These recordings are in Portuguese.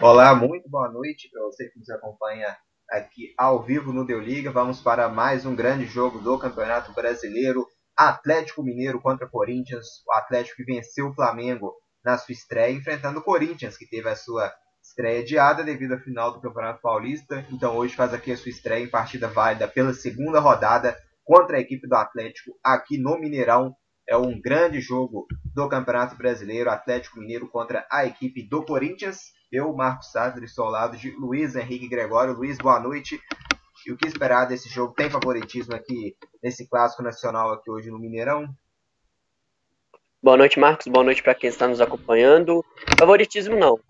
Olá, muito boa noite para você que nos acompanha aqui ao vivo no Deu Liga. Vamos para mais um grande jogo do Campeonato Brasileiro. Atlético Mineiro contra Corinthians. O Atlético que venceu o Flamengo na sua estreia, enfrentando o Corinthians, que teve a sua estreia adiada devido à final do Campeonato Paulista. Então hoje faz aqui a sua estreia em partida válida pela segunda rodada contra a equipe do Atlético aqui no Mineirão. É um grande jogo do Campeonato Brasileiro, Atlético Mineiro contra a equipe do Corinthians. Eu, Marcos Sadler, estou ao lado de Luiz Henrique Gregório. Luiz, boa noite. E o que esperar desse jogo? Tem favoritismo aqui nesse clássico nacional aqui hoje no Mineirão? Boa noite, Marcos. Boa noite para quem está nos acompanhando. Favoritismo não.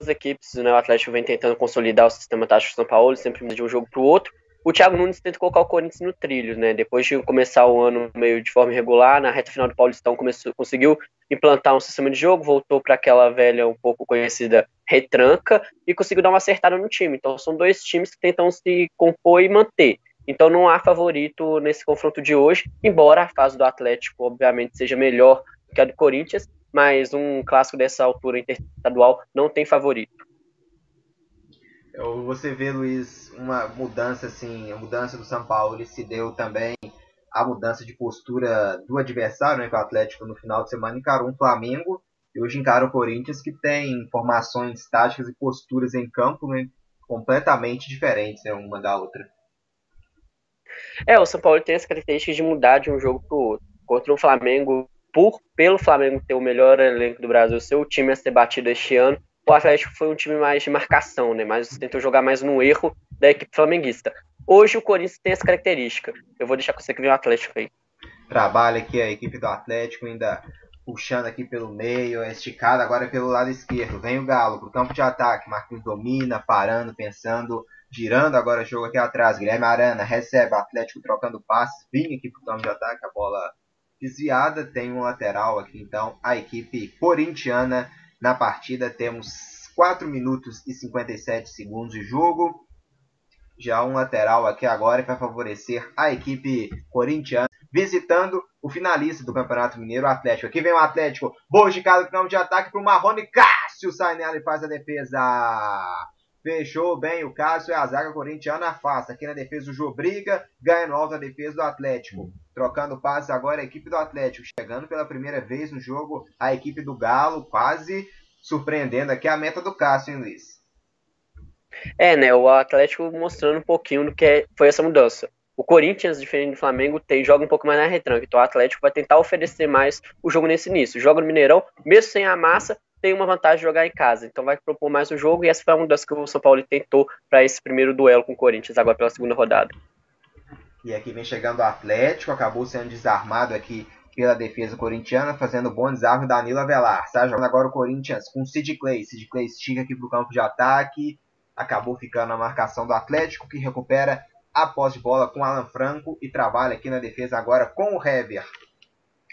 As equipes, né, o Atlético vem tentando consolidar o sistema tático do São Paulo, sempre de um jogo para o outro o Thiago Nunes tenta colocar o Corinthians no trilho, né? Depois de começar o ano meio de forma irregular, na reta final do Paulistão começou, conseguiu implantar um sistema de jogo, voltou para aquela velha um pouco conhecida retranca e conseguiu dar uma acertada no time. Então são dois times que tentam se compor e manter. Então não há favorito nesse confronto de hoje, embora a fase do Atlético obviamente seja melhor que a do Corinthians, mas um clássico dessa altura interestadual não tem favorito. Você vê, Luiz, uma mudança assim, a mudança do São Paulo se deu também a mudança de postura do adversário, né, que o Atlético no final de semana encarou um Flamengo e hoje encara o Corinthians que tem formações táticas e posturas em campo né, completamente diferentes né, uma da outra. É, o São Paulo tem essa característica de mudar de um jogo para o outro. Contra o Flamengo, por pelo Flamengo ter o melhor elenco do Brasil, seu time a ser batido este ano, o Atlético foi um time mais de marcação, né? Mas tentou jogar mais no erro da equipe flamenguista. Hoje o Corinthians tem essa característica. Eu vou deixar com você que vem o Atlético aí. Trabalha aqui a equipe do Atlético, ainda puxando aqui pelo meio, é esticado agora pelo lado esquerdo. Vem o Galo pro campo de ataque. Marquinhos domina, parando, pensando, girando agora o jogo aqui atrás. Guilherme Arana recebe, Atlético trocando passes. Vem aqui pro campo de ataque, a bola desviada. Tem um lateral aqui, então a equipe corintiana na partida temos 4 minutos e 57 segundos de jogo. Já um lateral aqui agora vai favorecer a equipe corintiana, visitando o finalista do Campeonato Mineiro, o Atlético. Aqui vem o Atlético, boa de cada campo de ataque para o Marrone. Cássio sai nela e faz a defesa. Fechou bem o Cássio e a zaga corintiana afasta. Aqui na defesa o Jobriga, ganha no alto a defesa do Atlético. Trocando passes agora a equipe do Atlético. Chegando pela primeira vez no jogo a equipe do Galo, quase surpreendendo aqui a meta do Cássio, hein, Luiz? É, né? O Atlético mostrando um pouquinho do que é, foi essa mudança. O Corinthians, diferente do Flamengo, tem, joga um pouco mais na retranca. Então o Atlético vai tentar oferecer mais o jogo nesse início. Joga no Mineirão, mesmo sem a massa, tem uma vantagem de jogar em casa. Então vai propor mais o jogo e essa foi uma mudança que o São Paulo tentou para esse primeiro duelo com o Corinthians, agora pela segunda rodada. E aqui vem chegando o Atlético, acabou sendo desarmado aqui pela defesa corintiana, fazendo bom desarme Danilo Avelar. Está jogando agora o Corinthians com Sid Clay. Sid Clay estica aqui para o campo de ataque. Acabou ficando na marcação do Atlético, que recupera a posse de bola com Alan Franco e trabalha aqui na defesa agora com o Hever.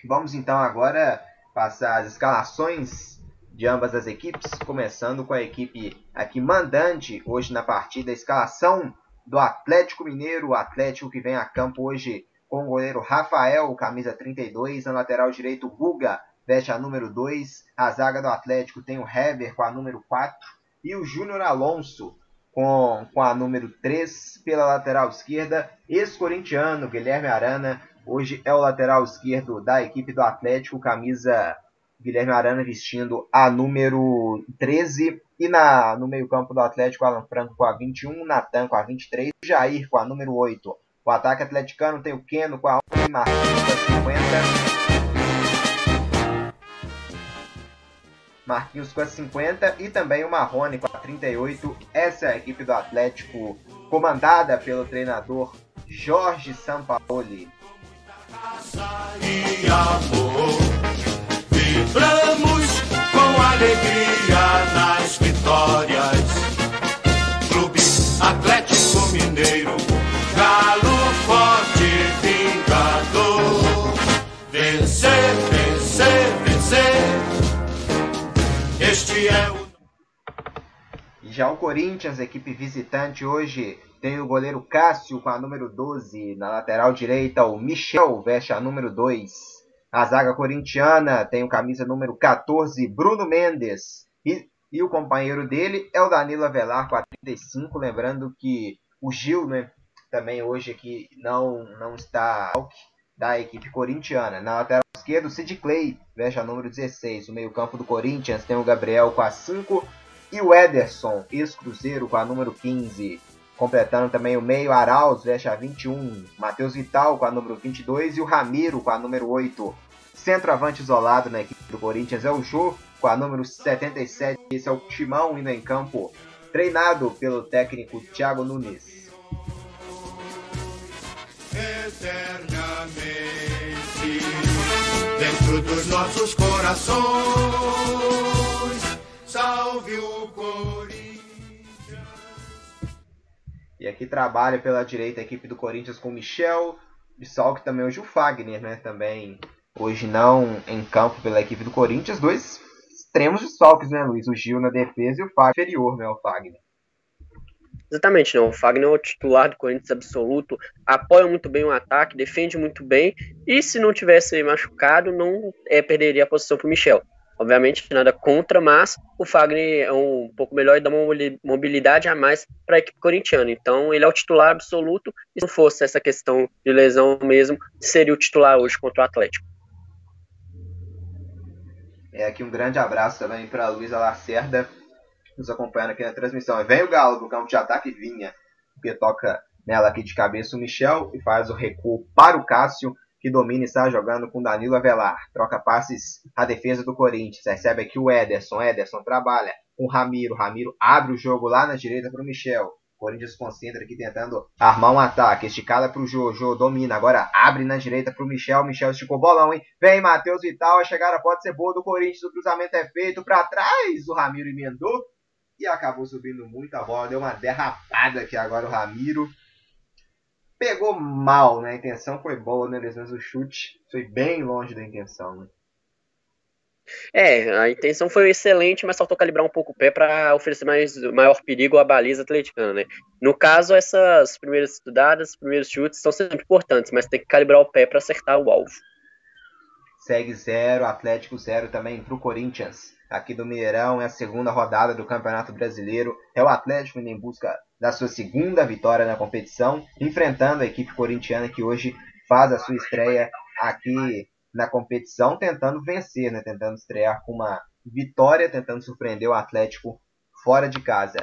Vamos então agora passar as escalações de ambas as equipes, começando com a equipe aqui mandante hoje na partida, a escalação do Atlético Mineiro, o Atlético que vem a campo hoje com o goleiro Rafael, camisa 32, na lateral direito Guga, veste a número 2, a zaga do Atlético tem o Heber com a número 4 e o Júnior Alonso com, com a número 3 pela lateral esquerda, ex-corintiano Guilherme Arana, hoje é o lateral esquerdo da equipe do Atlético, camisa Guilherme Arana vestindo a número 13. E na, no meio-campo do Atlético, Alan Franco com a 21, Natan com a 23, Jair com a número 8. O ataque atleticano tem o Keno com a 11, Marquinhos com a 50. Marquinhos com a 50 e também o Marrone com a 38. Essa é a equipe do Atlético, comandada pelo treinador Jorge Sampaoli. E amor. Vibramos com alegria nas vitórias. Clube Atlético Mineiro, galo forte, vingador. Vencer, vencer, vencer. Este é o. Já o Corinthians, equipe visitante hoje, tem o goleiro Cássio com a número 12. Na lateral direita, o Michel veste a número 2. A zaga corintiana tem o camisa número 14, Bruno Mendes. E, e o companheiro dele é o Danilo Avelar com a 35. Lembrando que o Gil, né, também hoje aqui não, não está da equipe corintiana. Na lateral esquerda, o Sid Clay veste a número 16. O meio-campo do Corinthians tem o Gabriel com a 5 e o Ederson, ex-cruzeiro, com a número 15. Completando também o meio, Arauz veste a 21. Matheus Vital com a número 22 e o Ramiro com a número 8. Centroavante isolado na equipe do Corinthians é o Jô com a número 77. Esse é o Timão indo em campo, treinado pelo técnico Thiago Nunes. Eternamente dentro dos nossos corações, salve o Corinthians. E aqui trabalha pela direita a equipe do Corinthians com Michel, que também hoje o Fagner, né? Também hoje não em campo pela equipe do Corinthians. Dois extremos desfalques, né, Luiz? O Gil na defesa e o Fagner inferior, né? O Fagner. Exatamente, não. O Fagner é o titular do Corinthians absoluto, apoia muito bem o ataque, defende muito bem, e se não tivesse machucado, não é, perderia a posição para o Michel. Obviamente, nada contra, mas o Fagner é um pouco melhor e dá uma mobilidade a mais para a equipe corintiana. Então, ele é o titular absoluto. E se não fosse essa questão de lesão mesmo, seria o titular hoje contra o Atlético. É aqui um grande abraço também para Luísa Lacerda, nos acompanhando aqui na transmissão. Vem o Galo do campo de ataque, vinha, porque toca nela aqui de cabeça o Michel e faz o recuo para o Cássio que domina e está jogando com Danilo Avelar. Troca passes à defesa do Corinthians. Recebe aqui o Ederson. Ederson trabalha com o Ramiro. Ramiro abre o jogo lá na direita para o Michel. Corinthians concentra aqui tentando armar um ataque. Esticada para o. Jô domina. Agora abre na direita para o Michel. Michel esticou bolão, hein? Vem Matheus Vital. A chegada pode ser boa do Corinthians. O cruzamento é feito para trás. O Ramiro emendou. E acabou subindo muito a bola. Deu uma derrapada aqui agora o Ramiro pegou mal, né? A intenção foi boa, né? Mas o chute foi bem longe da intenção, né? É, a intenção foi excelente, mas faltou calibrar um pouco o pé para oferecer mais, maior perigo à baliza atleticana, né? No caso, essas primeiras estudadas, primeiros chutes são sempre importantes, mas tem que calibrar o pé para acertar o alvo. Segue zero, Atlético zero também para o Corinthians. Aqui do Mineirão é a segunda rodada do Campeonato Brasileiro. É o Atlético indo em busca da sua segunda vitória na competição, enfrentando a equipe corintiana que hoje faz a sua estreia aqui na competição, tentando vencer, né? tentando estrear com uma vitória, tentando surpreender o Atlético fora de casa.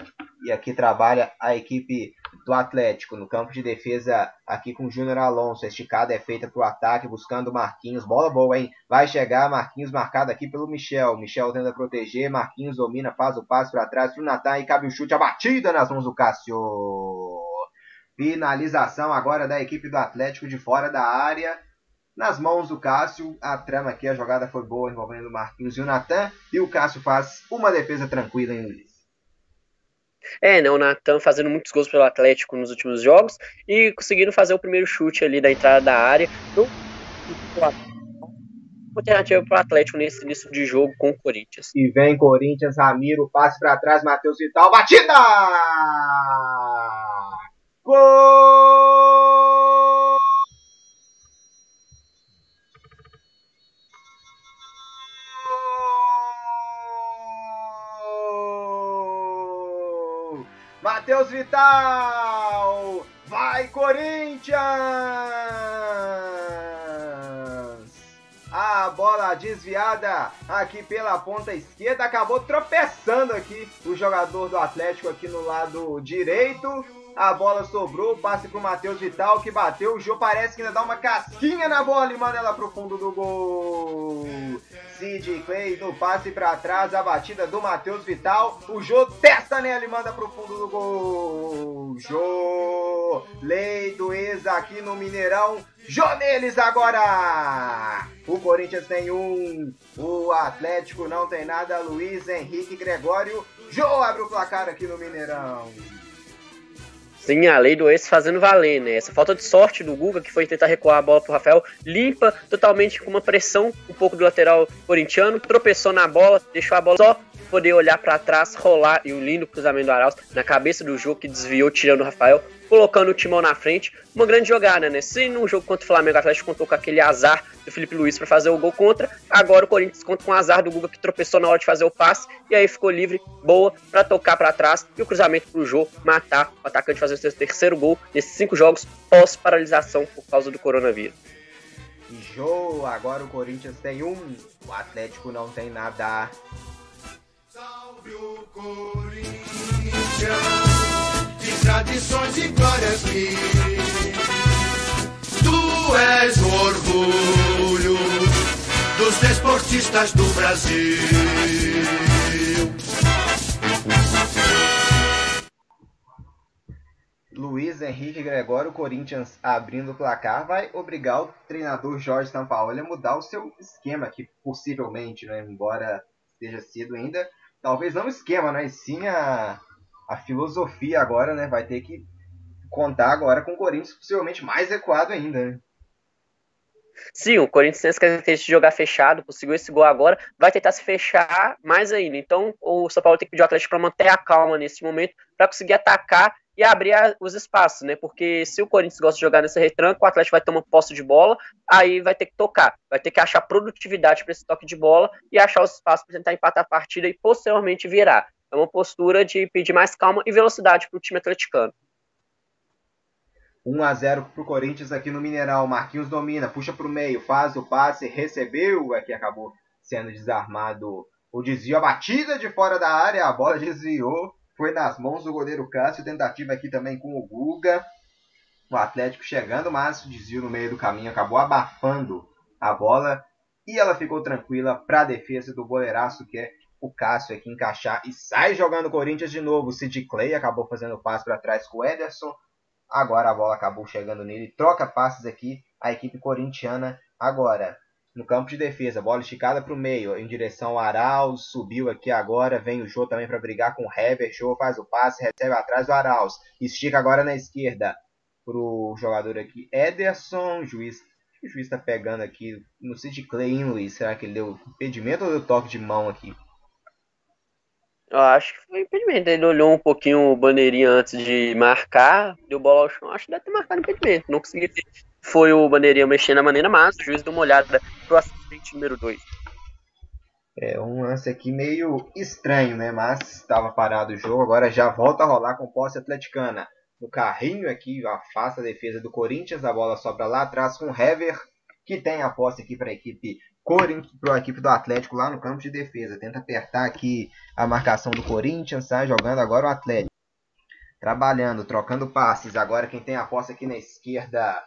E aqui trabalha a equipe do Atlético no campo de defesa aqui com o Júnior Alonso. A esticada é feita para o ataque, buscando Marquinhos. Bola boa, hein? Vai chegar Marquinhos marcado aqui pelo Michel. Michel tenta proteger. Marquinhos domina, faz o passe para trás para o Natan e cabe o chute. A batida nas mãos do Cássio. Finalização agora da equipe do Atlético de fora da área. Nas mãos do Cássio, a trama aqui, a jogada foi boa envolvendo o Marquinhos e o Natan. E o Cássio faz uma defesa tranquila, hein, Luiz? É, né, o Natan fazendo muitos gols pelo Atlético nos últimos jogos e conseguindo fazer o primeiro chute ali da entrada da área. No... Alternativa para o Atlético nesse início de jogo com o Corinthians. E vem Corinthians, Ramiro, passe para trás, Matheus Vital, batida! Gol! Matheus Vital! Vai Corinthians! A bola desviada aqui pela ponta esquerda acabou tropeçando aqui o jogador do Atlético aqui no lado direito. A bola sobrou, passe pro Matheus Vital que bateu. O Jô parece que ainda dá uma casquinha na bola e manda ela pro fundo do gol. Sid Clay no passe para trás, a batida do Matheus Vital. O Jô testa nela e manda pro fundo do gol. Jô, lei do ex aqui no Mineirão. Jô neles agora. O Corinthians tem um, o Atlético não tem nada. Luiz Henrique Gregório. Jô abre o placar aqui no Mineirão. Sim, a lei do ex fazendo valer, né? Essa falta de sorte do Guga, que foi tentar recuar a bola pro Rafael, limpa totalmente com uma pressão um pouco do lateral corintiano, tropeçou na bola, deixou a bola só poder olhar para trás, rolar e um lindo cruzamento do Arauz na cabeça do jogo que desviou tirando o Rafael. Colocando o Timão na frente. Uma grande jogada, né? Se no jogo contra o Flamengo, o Atlético contou com aquele azar do Felipe Luiz para fazer o gol contra, agora o Corinthians conta com o azar do Guga que tropeçou na hora de fazer o passe e aí ficou livre, boa, para tocar para trás e o cruzamento pro Jô matar o atacante fazer o seu terceiro gol nesses cinco jogos pós-paralisação por causa do coronavírus. Jô, agora o Corinthians tem um, o Atlético não tem nada. Salve o Corinthians! Tradições e glórias mil. Tu és o orgulho dos desportistas do Brasil. Luiz Henrique Gregório, Corinthians abrindo o placar, vai obrigar o treinador Jorge Sampaoli a mudar o seu esquema, que possivelmente, né, embora esteja cedo ainda, talvez não o esquema, mas sim a, a filosofia agora, né, vai ter que contar agora com o Corinthians possivelmente mais recuado ainda, né? Sim, o Corinthians tem característica de jogar fechado, conseguiu esse gol agora, vai tentar se fechar mais ainda. Então, o São Paulo tem que pedir ao Atlético para manter a calma nesse momento, para conseguir atacar e abrir os espaços, né? Porque se o Corinthians gosta de jogar nesse retranco, o Atlético vai uma posse de bola, aí vai ter que tocar, vai ter que achar produtividade para esse toque de bola e achar os espaços para tentar empatar a partida e posteriormente virar. É uma postura de pedir mais calma e velocidade para o time atleticano. 1 a 0 para o Corinthians aqui no Mineirão. Marquinhos domina, puxa para o meio, faz o passe, recebeu. Aqui acabou sendo desarmado o desvio. A batida de fora da área, a bola desviou. Foi nas mãos do goleiro Cássio. Tentativa aqui também com o Guga. O Atlético chegando, mas o desvio no meio do caminho acabou abafando a bola. E ela ficou tranquila para a defesa do goleiraço que é o Cássio aqui encaixar e sai jogando o Corinthians de novo. O Sid Clay acabou fazendo o passe para trás com o Ederson. Agora a bola acabou chegando nele. Troca passes aqui a equipe corintiana. Agora, no campo de defesa, bola esticada para o meio, em direção ao Arauz. Subiu aqui agora. Vem o Jô também para brigar com o Hever. Jô faz o passe, recebe atrás do Arauz. Estica agora na esquerda para o jogador aqui, Ederson. Juiz o juiz está pegando aqui no Sid Clay, hein, Luiz? Será que ele deu impedimento ou deu toque de mão aqui? Eu acho que foi impedimento. Ele olhou um pouquinho o bandeirinha antes de marcar, deu bola ao chão. Acho que deve ter marcado impedimento. Não consegui ver. Foi o bandeirinha mexendo na maneira, mas o juiz deu uma olhada pro assistente número 2. É um lance aqui meio estranho, né? Mas estava parado o jogo. Agora já volta a rolar com posse atleticana. No carrinho aqui, afasta a defesa do Corinthians. A bola sobra lá atrás com o Hever, que tem a posse aqui para a equipe Corinthians para a equipe do Atlético lá no campo de defesa. Tenta apertar aqui a marcação do Corinthians, tá jogando agora o Atlético. Trabalhando, trocando passes. Agora quem tem a posse aqui na esquerda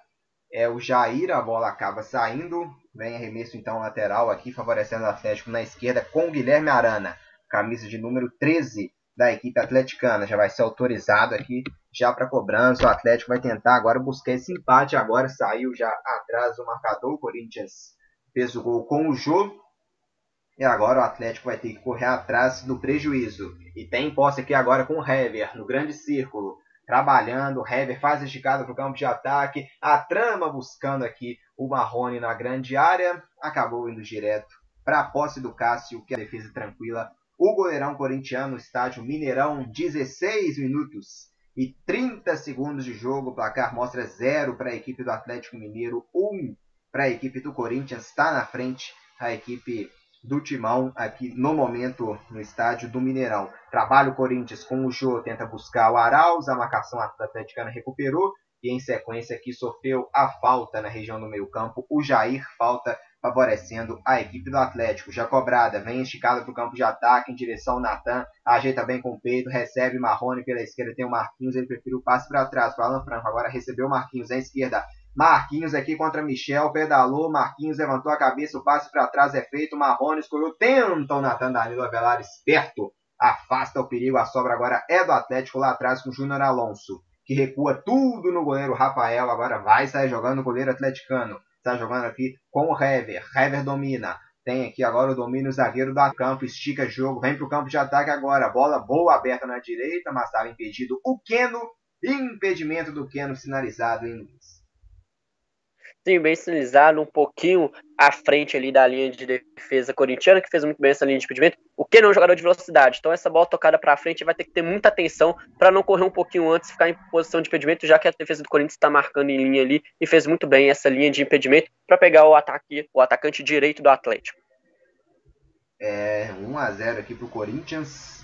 é o Jair. A bola acaba saindo. Vem arremesso então lateral aqui, favorecendo o Atlético na esquerda com o Guilherme Arana. Camisa de número 13 da equipe atleticana. Já vai ser autorizado aqui já para cobrança. O Atlético vai tentar agora buscar esse empate. Agora saiu já atrás do marcador. O Corinthians fez o gol com o Jô. E agora o Atlético vai ter que correr atrás do prejuízo. E tem posse aqui agora com o Hever, no grande círculo. Trabalhando, o Hever faz esticada para o campo de ataque. A trama buscando aqui o Marrone na grande área. Acabou indo direto para a posse do Cássio, que é a defesa tranquila. O goleirão corintiano, estádio Mineirão, 16 minutos e 30 segundos de jogo. O placar mostra 0 para a equipe do Atlético Mineiro, 1 um para a equipe do Corinthians, está na frente a equipe do Timão aqui no momento no estádio do Mineirão. Trabalha o Corinthians com o Jô, tenta buscar o Arauz, a marcação atleticana recuperou e em sequência aqui sofreu a falta na região do meio campo. O Jair falta favorecendo a equipe do Atlético. Já cobrada, vem esticada para o campo de ataque em direção ao Natan, ajeita bem com o peito, recebe Marrone pela esquerda, tem o Marquinhos, ele prefere o passe para trás para Alan Franco. Agora recebeu o Marquinhos à esquerda, Marquinhos aqui contra Michel, pedalou, Marquinhos levantou a cabeça, o passe para trás é feito, Marrone escolheu, tenta o Natan Danilo Avelar esperto, afasta o perigo, a sobra agora é do Atlético lá atrás com o Júnior Alonso, que recua tudo no goleiro Rafael, agora vai sair jogando o goleiro atleticano, está jogando aqui com o Hever, Hever domina, tem aqui agora o domínio zagueiro do campo, estica jogo, vem para o campo de ataque agora, bola boa aberta na direita, mas estava impedido o Keno, impedimento do Keno sinalizado, hein, Luiz? Sim, bem sinalizado, um pouquinho à frente ali da linha de defesa corintiana, que fez muito bem essa linha de impedimento. O que não é um jogador de velocidade. Então, essa bola tocada para frente vai ter que ter muita atenção para não correr um pouquinho antes, ficar em posição de impedimento, já que a defesa do Corinthians está marcando em linha ali e fez muito bem essa linha de impedimento para pegar o ataque, o atacante direito do Atlético. É 1 a 0 aqui para o Corinthians.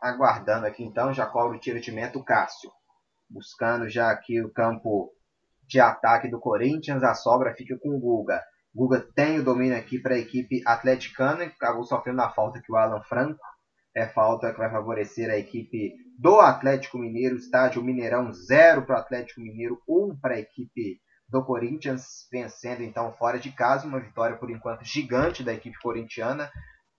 Aguardando aqui então, já cobra o tiro de meta o Cássio. Buscando já aqui o campo de ataque do Corinthians, a sobra fica com o Guga. Guga tem o domínio aqui para a equipe atleticana, acabou sofrendo a falta que o Alan Franco. É falta que vai favorecer a equipe do Atlético Mineiro. Estádio Mineirão 0 para o Atlético Mineiro, 1 um para a equipe do Corinthians, vencendo então fora de casa. Uma vitória por enquanto gigante da equipe corintiana.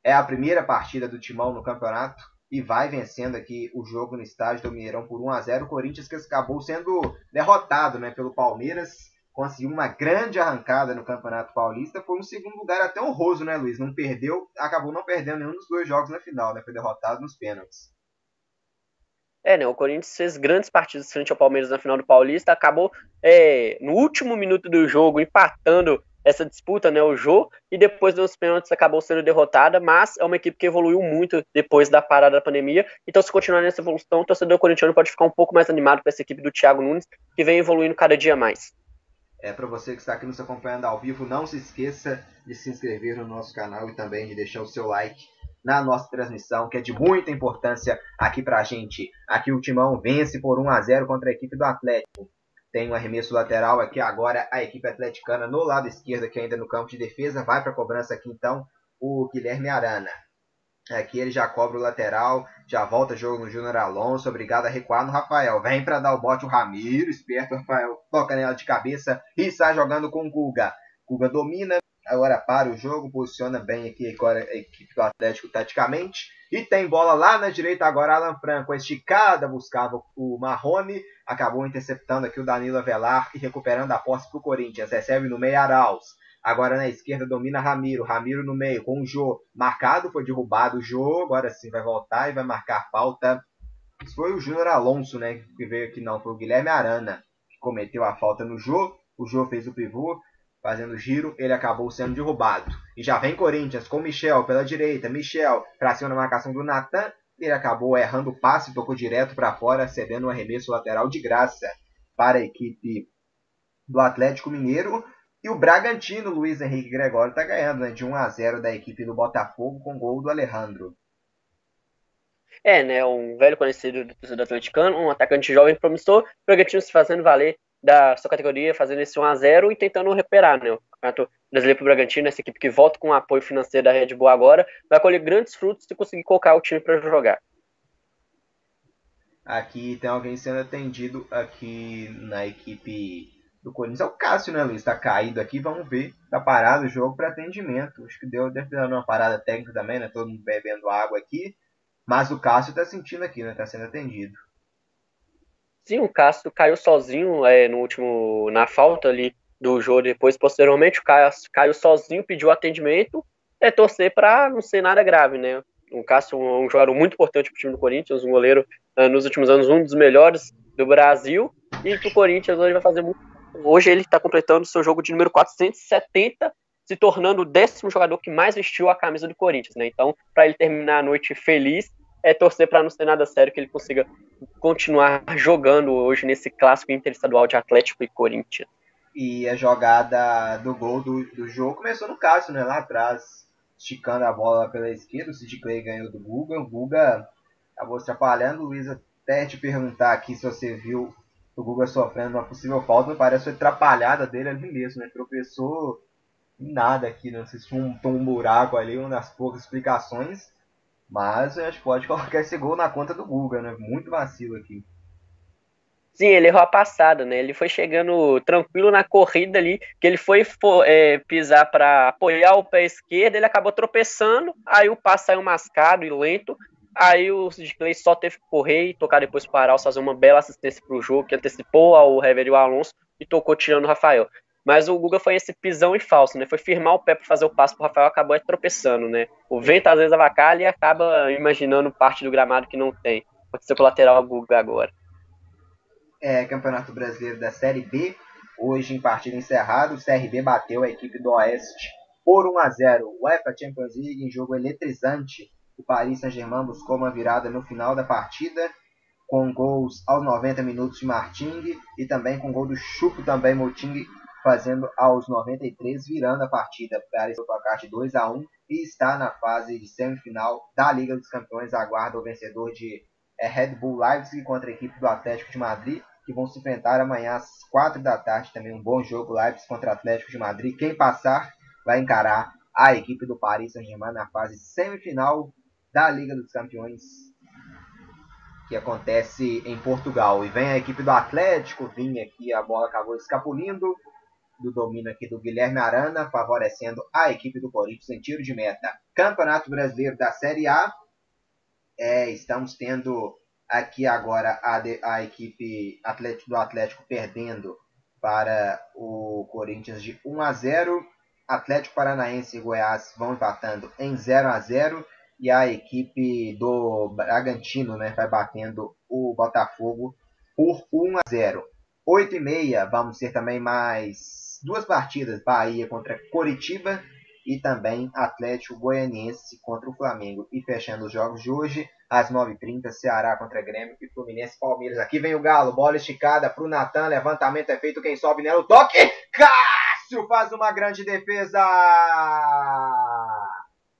É a primeira partida do Timão no campeonato e vai vencendo aqui o jogo no estádio do Mineirão por 1 a 0 O Corinthians que acabou sendo derrotado né, pelo Palmeiras, conseguiu uma grande arrancada no Campeonato Paulista, foi um segundo lugar até honroso, né, Luiz? Não perdeu, acabou não perdendo nenhum dos dois jogos na final, né? Foi derrotado nos pênaltis. É, né? O Corinthians fez grandes partidas frente ao Palmeiras na final do Paulista, acabou é, no último minuto do jogo empatando essa disputa, né, o Jô, e depois dos pênaltis acabou sendo derrotada, mas é uma equipe que evoluiu muito depois da parada da pandemia, então se continuar nessa evolução, o torcedor corintiano pode ficar um pouco mais animado com essa equipe do Thiago Nunes, que vem evoluindo cada dia mais. É, para você que está aqui nos acompanhando ao vivo, não se esqueça de se inscrever no nosso canal e também de deixar o seu like na nossa transmissão, que é de muita importância aqui para a gente. Aqui o Timão vence por 1 a 0 contra a equipe do Atlético. Tem um arremesso lateral aqui agora a equipe atleticana no lado esquerdo, aqui ainda no campo de defesa. Vai para a cobrança aqui então o Guilherme Arana. Aqui ele já cobra o lateral, já volta jogo no Júnior Alonso, obrigado a recuar no Rafael. Vem para dar o bote o Ramiro, esperto Rafael, toca nela de cabeça e sai jogando com o Guga. Guga domina, agora para o jogo, posiciona bem aqui agora a equipe do Atlético taticamente. E tem bola lá na direita agora, Alan Franco, esticada, buscava o Marrone, acabou interceptando aqui o Danilo Avelar e recuperando a posse para o Corinthians. Recebe no meio Arauz. Agora na esquerda domina Ramiro. Ramiro no meio com o Jô. Marcado, foi derrubado o Jô. Agora sim vai voltar e vai marcar falta. Isso foi o Júnior Alonso, né? Que veio aqui não. Foi o Guilherme Arana que cometeu a falta no Jô. O Jô fez o pivô fazendo giro, ele acabou sendo derrubado. E já vem Corinthians com Michel pela direita, Michel para cima da marcação do Natan, ele acabou errando o passe, tocou direto para fora, cedendo um arremesso lateral de graça para a equipe do Atlético Mineiro. E o Bragantino, Luiz Henrique Gregório, está ganhando né, de 1 a 0 da equipe do Botafogo com gol do Alejandro. É, né? Um velho conhecido do torcedor atleticano, um atacante jovem promissor, Bragantino se fazendo valer da sua categoria, fazendo esse 1x0 e tentando recuperar, né? O Campeonato Brasileiro para o Bragantino, essa equipe que volta com o apoio financeiro da Red Bull agora, vai colher grandes frutos se conseguir colocar o time para jogar. Aqui tem alguém sendo atendido aqui na equipe do Corinthians. É o Cássio, né, Luiz? Está caído aqui, vamos ver. Tá parado o jogo para atendimento. Acho que deu, deve ter uma parada técnica também, né? Todo mundo bebendo água aqui. Mas o Cássio está sentindo aqui, né? Tá sendo atendido. Sim, o Castro caiu sozinho é, no último, na falta ali do jogo. Depois, posteriormente, o Cássio caiu sozinho, pediu atendimento. É torcer para não ser nada grave, né? O Cássio é um jogador muito importante para o time do Corinthians, um goleiro uh, nos últimos anos um dos melhores do Brasil. E que o Corinthians hoje vai fazer muito. Hoje ele está completando seu jogo de número 470, se tornando o décimo jogador que mais vestiu a camisa do Corinthians, né? Então, para ele terminar a noite feliz, é torcer para não ser nada sério que ele consiga continuar jogando hoje nesse clássico interestadual de Atlético e Corinthians. E a jogada do gol do, do jogo começou no Cássio, né? Lá atrás, esticando a bola pela esquerda, o Sid Clay ganhou do Guga. O Guga acabou se atrapalhando. Luiz, até te perguntar aqui se você viu o Guga sofrendo uma possível falta, parece foi atrapalhada dele ali mesmo, né? Tropeçou nada aqui, não sei se um, um buraco ali, uma das poucas explicações. Mas a gente pode colocar esse gol na conta do Guga, né? Muito vacilo aqui. Sim, ele errou a passada, né? Ele foi chegando tranquilo na corrida ali, que ele foi é, pisar para apoiar o pé esquerdo, ele acabou tropeçando, aí o passe saiu mascado e lento, aí o Sid Clay só teve que correr e tocar depois para o fazer uma bela assistência para o jogo, que antecipou ao Reverio Alonso e tocou tirando o Rafael. Mas o Guga foi esse pisão e falso, né? Foi firmar o pé para fazer o passo pro Rafael, acabou tropeçando, né? O vento às vezes avacalha e acaba imaginando parte do gramado que não tem. Pode ser pro lateral Guga agora. É, Campeonato Brasileiro da Série B. Hoje, em partida encerrada, o CRB bateu a equipe do Oeste por 1 a 0. UEFA Champions League em jogo eletrizante. O Paris Saint-Germain buscou uma virada no final da partida, com gols aos 90 minutos de Marting e também com gol do Chupo também Moting fazendo aos 93, virando a partida para o placar de 2 a 1 e está na fase de semifinal da Liga dos Campeões. Aguarda o vencedor de é, Red Bull Leipzig contra a equipe do Atlético de Madrid, que vão se enfrentar amanhã às 4 da tarde. Também um bom jogo Leipzig contra Atlético de Madrid. Quem passar vai encarar a equipe do Paris Saint-Germain na fase semifinal da Liga dos Campeões que acontece em Portugal. E vem a equipe do Atlético, vinha aqui, a bola acabou escapulindo do domínio aqui do Guilherme Arana, favorecendo a equipe do Corinthians em tiro de meta. Campeonato Brasileiro da Série A. É, estamos tendo aqui agora a, a equipe Atlético, do Atlético perdendo para o Corinthians de 1 a 0. Atlético Paranaense e Goiás vão empatando em 0 a 0 e a equipe do Bragantino né, vai batendo o Botafogo por 1 a 0. 8 e meia vamos ter também mais duas partidas, Bahia contra Coritiba e também Atlético Goianiense contra o Flamengo. E fechando os jogos de hoje, às 9h30, Ceará contra Grêmio e Fluminense Palmeiras. Aqui vem o Galo, bola esticada para o Natan, levantamento é feito, quem sobe nela, o toque, Cássio faz uma grande defesa!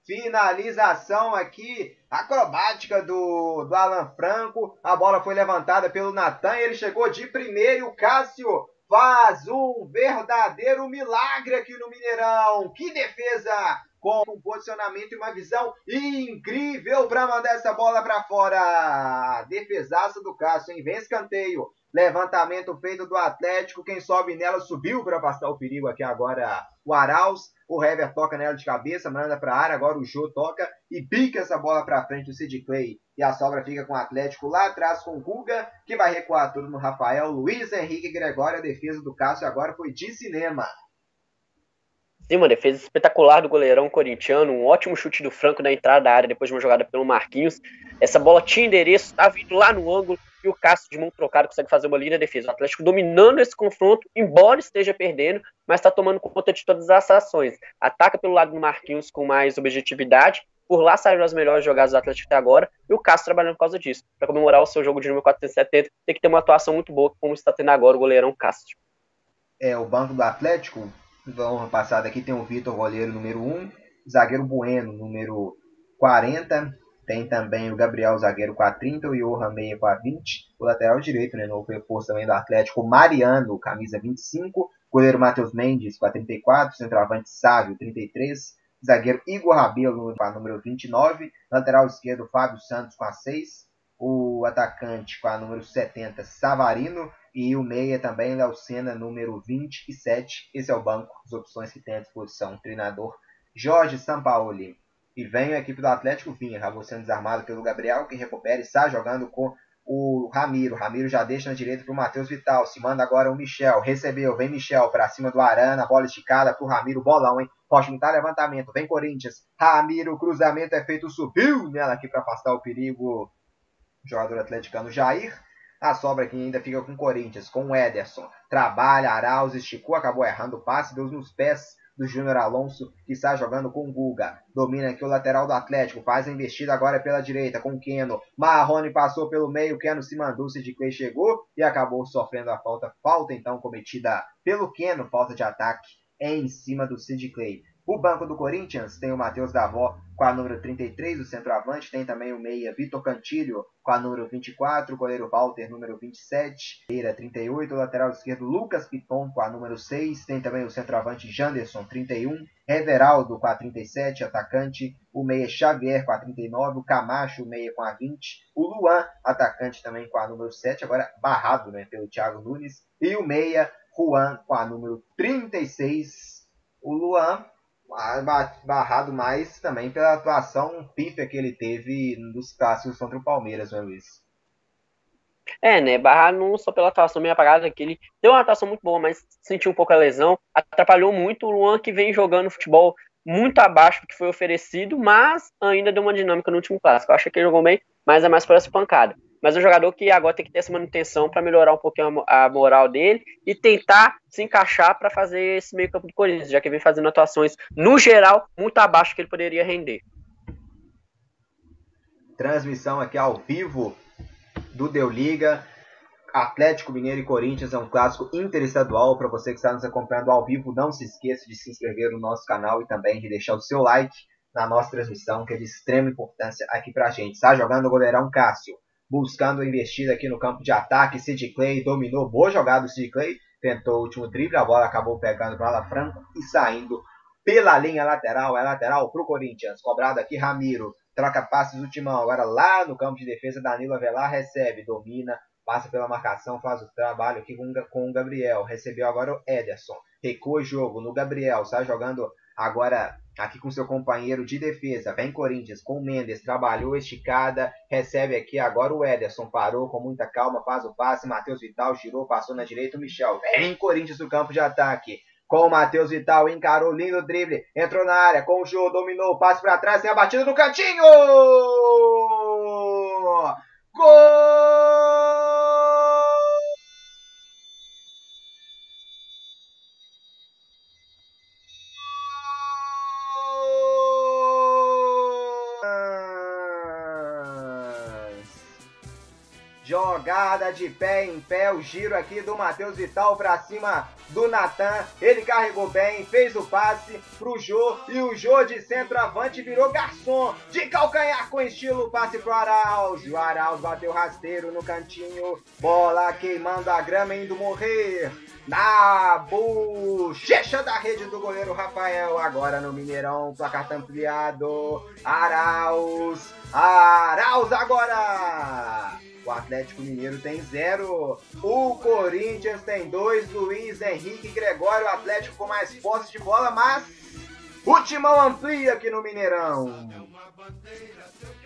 Finalização aqui, acrobática do, do Alan Franco, a bola foi levantada pelo Natan, ele chegou de primeiro e o Cássio faz um verdadeiro milagre aqui no Mineirão. Que defesa! Com um posicionamento e uma visão incrível para mandar essa bola para fora. Defesaça do Cássio, hein? Vem escanteio. Levantamento feito do Atlético. Quem sobe nela subiu para afastar o perigo aqui agora. O Arauz. O Hever toca nela de cabeça, manda para a área. Agora o Jô toca e bica essa bola para frente do Sid Clay. E a sobra fica com o Atlético lá atrás com o Guga, que vai recuar tudo no Rafael. Luiz Henrique Gregório, a defesa do Cássio agora foi de cinema. Sim, uma defesa espetacular do goleirão corintiano, um ótimo chute do Franco na entrada da área depois de uma jogada pelo Marquinhos. Essa bola tinha endereço, tá vindo lá no ângulo e o Cássio de mão trocada consegue fazer uma linda defesa. O Atlético dominando esse confronto, embora esteja perdendo, mas está tomando conta de todas as ações. Ataca pelo lado do Marquinhos com mais objetividade por lá saíram as melhores jogadas do Atlético até agora, e o Cássio trabalhando por causa disso. Para comemorar o seu jogo de número 470, tem que ter uma atuação muito boa, como está tendo agora o goleirão Cássio. É, o banco do Atlético, vamos passar aqui, tem o Vitor, goleiro número 1, zagueiro Bueno, número 40, tem também o Gabriel, zagueiro com a 30, o Johan Meia com a 20, o lateral direito, né, novo reforço também do Atlético, Mariano, camisa 25, goleiro Matheus Mendes com a 34, centroavante Sávio, 33, zagueiro Igor Rabelo com a número 29, lateral esquerdo Fábio Santos com a 6, o atacante com a número 70 Savarino. E o meia também Léo Senna, número 27. Esse é o banco, as opções que tem à disposição. treinador Jorge Sampaoli. E vem a equipe do Atlético Vinha, acabou sendo desarmado pelo Gabriel, que recupera e está jogando com o Ramiro. Ramiro já deixa na direita para o Matheus Vital. Se manda agora o Michel. Recebeu, vem Michel para cima do Arana. Bola esticada para o Ramiro. Bolão, hein? Washington levantamento, vem Corinthians. Ramiro, cruzamento é feito, subiu nela aqui para afastar o perigo. Jogador atleticano Jair. A sobra aqui ainda fica com Corinthians, com o Ederson. Trabalha, Arauz, esticou, acabou errando o passe, deu nos pés do Júnior Alonso, que está jogando com o Guga. Domina aqui o lateral do Atlético, faz a investida agora pela direita com o Keno. Marrone passou pelo meio, Keno se mandou, de Clay chegou e acabou sofrendo a falta. Falta então cometida pelo Keno, falta de ataque em cima do Sid Clay. O banco do Corinthians tem o Matheus Davó com a número 33, o centroavante, tem também o meia Vitor Cantilho com a número 24, o goleiro Walter, número 27, Eira 38, o lateral esquerdo Lucas Piton com a número 6, tem também o centroavante Janderson 31, Everaldo com a 37, atacante, o meia Xavier com a 39, o Camacho, meia com a 20, o Luan, atacante também com a número 7, agora barrado né, pelo Thiago Nunes, e o meia Juan com a número 36. O Luan barrado mais também pela atuação pífia que ele teve nos clássicos contra o Palmeiras, né, Luiz? É, né? Barrado não só pela atuação meio apagada, que ele deu uma atuação muito boa, mas sentiu um pouco a lesão, atrapalhou muito o Luan que vem jogando futebol muito abaixo do que foi oferecido, mas ainda deu uma dinâmica no último clássico. Eu acho que ele jogou bem, mas é mais por essa pancada. Mas é um jogador que agora tem que ter essa manutenção para melhorar um pouquinho a moral dele e tentar se encaixar para fazer esse meio campo do Corinthians, já que vem fazendo atuações, no geral, muito abaixo que ele poderia render. Transmissão aqui ao vivo do Deu Liga. Atlético Mineiro e Corinthians é um clássico interestadual. Para você que está nos acompanhando ao vivo, não se esqueça de se inscrever no nosso canal e também de deixar o seu like na nossa transmissão, que é de extrema importância aqui para a gente. Está jogando o goleirão Cássio, buscando a investida aqui no campo de ataque. Sid Clay dominou, boa jogada do Sid Clay, tentou o último drible, a bola acabou pegando para Ala Franco e saindo pela linha lateral. É lateral para o Corinthians, cobrado aqui Ramiro. Troca passes do Timão, agora lá no campo de defesa, Danilo Avelar recebe, domina, passa pela marcação, faz o trabalho aqui com, com o Gabriel. Recebeu agora o Ederson. Recua o jogo no Gabriel, está jogando agora aqui com seu companheiro de defesa. Vem Corinthians com o Mendes, trabalhou esticada, recebe aqui agora o Ederson, parou com muita calma, faz o passe. Matheus Vital girou, passou na direita o Michel. Vem Corinthians no campo de ataque. Com o Matheus Vital, encarou lindo drible, entrou na área, com o Jô, dominou, passe para trás, tem a batida no cantinho! Gol! Jogada de pé em pé, o giro aqui do Matheus Vital para cima do Natan. Ele carregou bem, fez o passe pro Jô e o Jô de centroavante virou garçom. De calcanhar com estilo, passe pro Arauz. O Arauz bateu rasteiro no cantinho. Bola queimando a grama, indo morrer. Na bochecha da rede do goleiro Rafael. Agora no Mineirão, placar ampliado. Arauz. Arauz agora. O Atlético Mineiro tem zero. O Corinthians tem dois. Luiz Henrique Gregório. O Atlético com mais posse de bola, mas o Timão amplia aqui no Mineirão.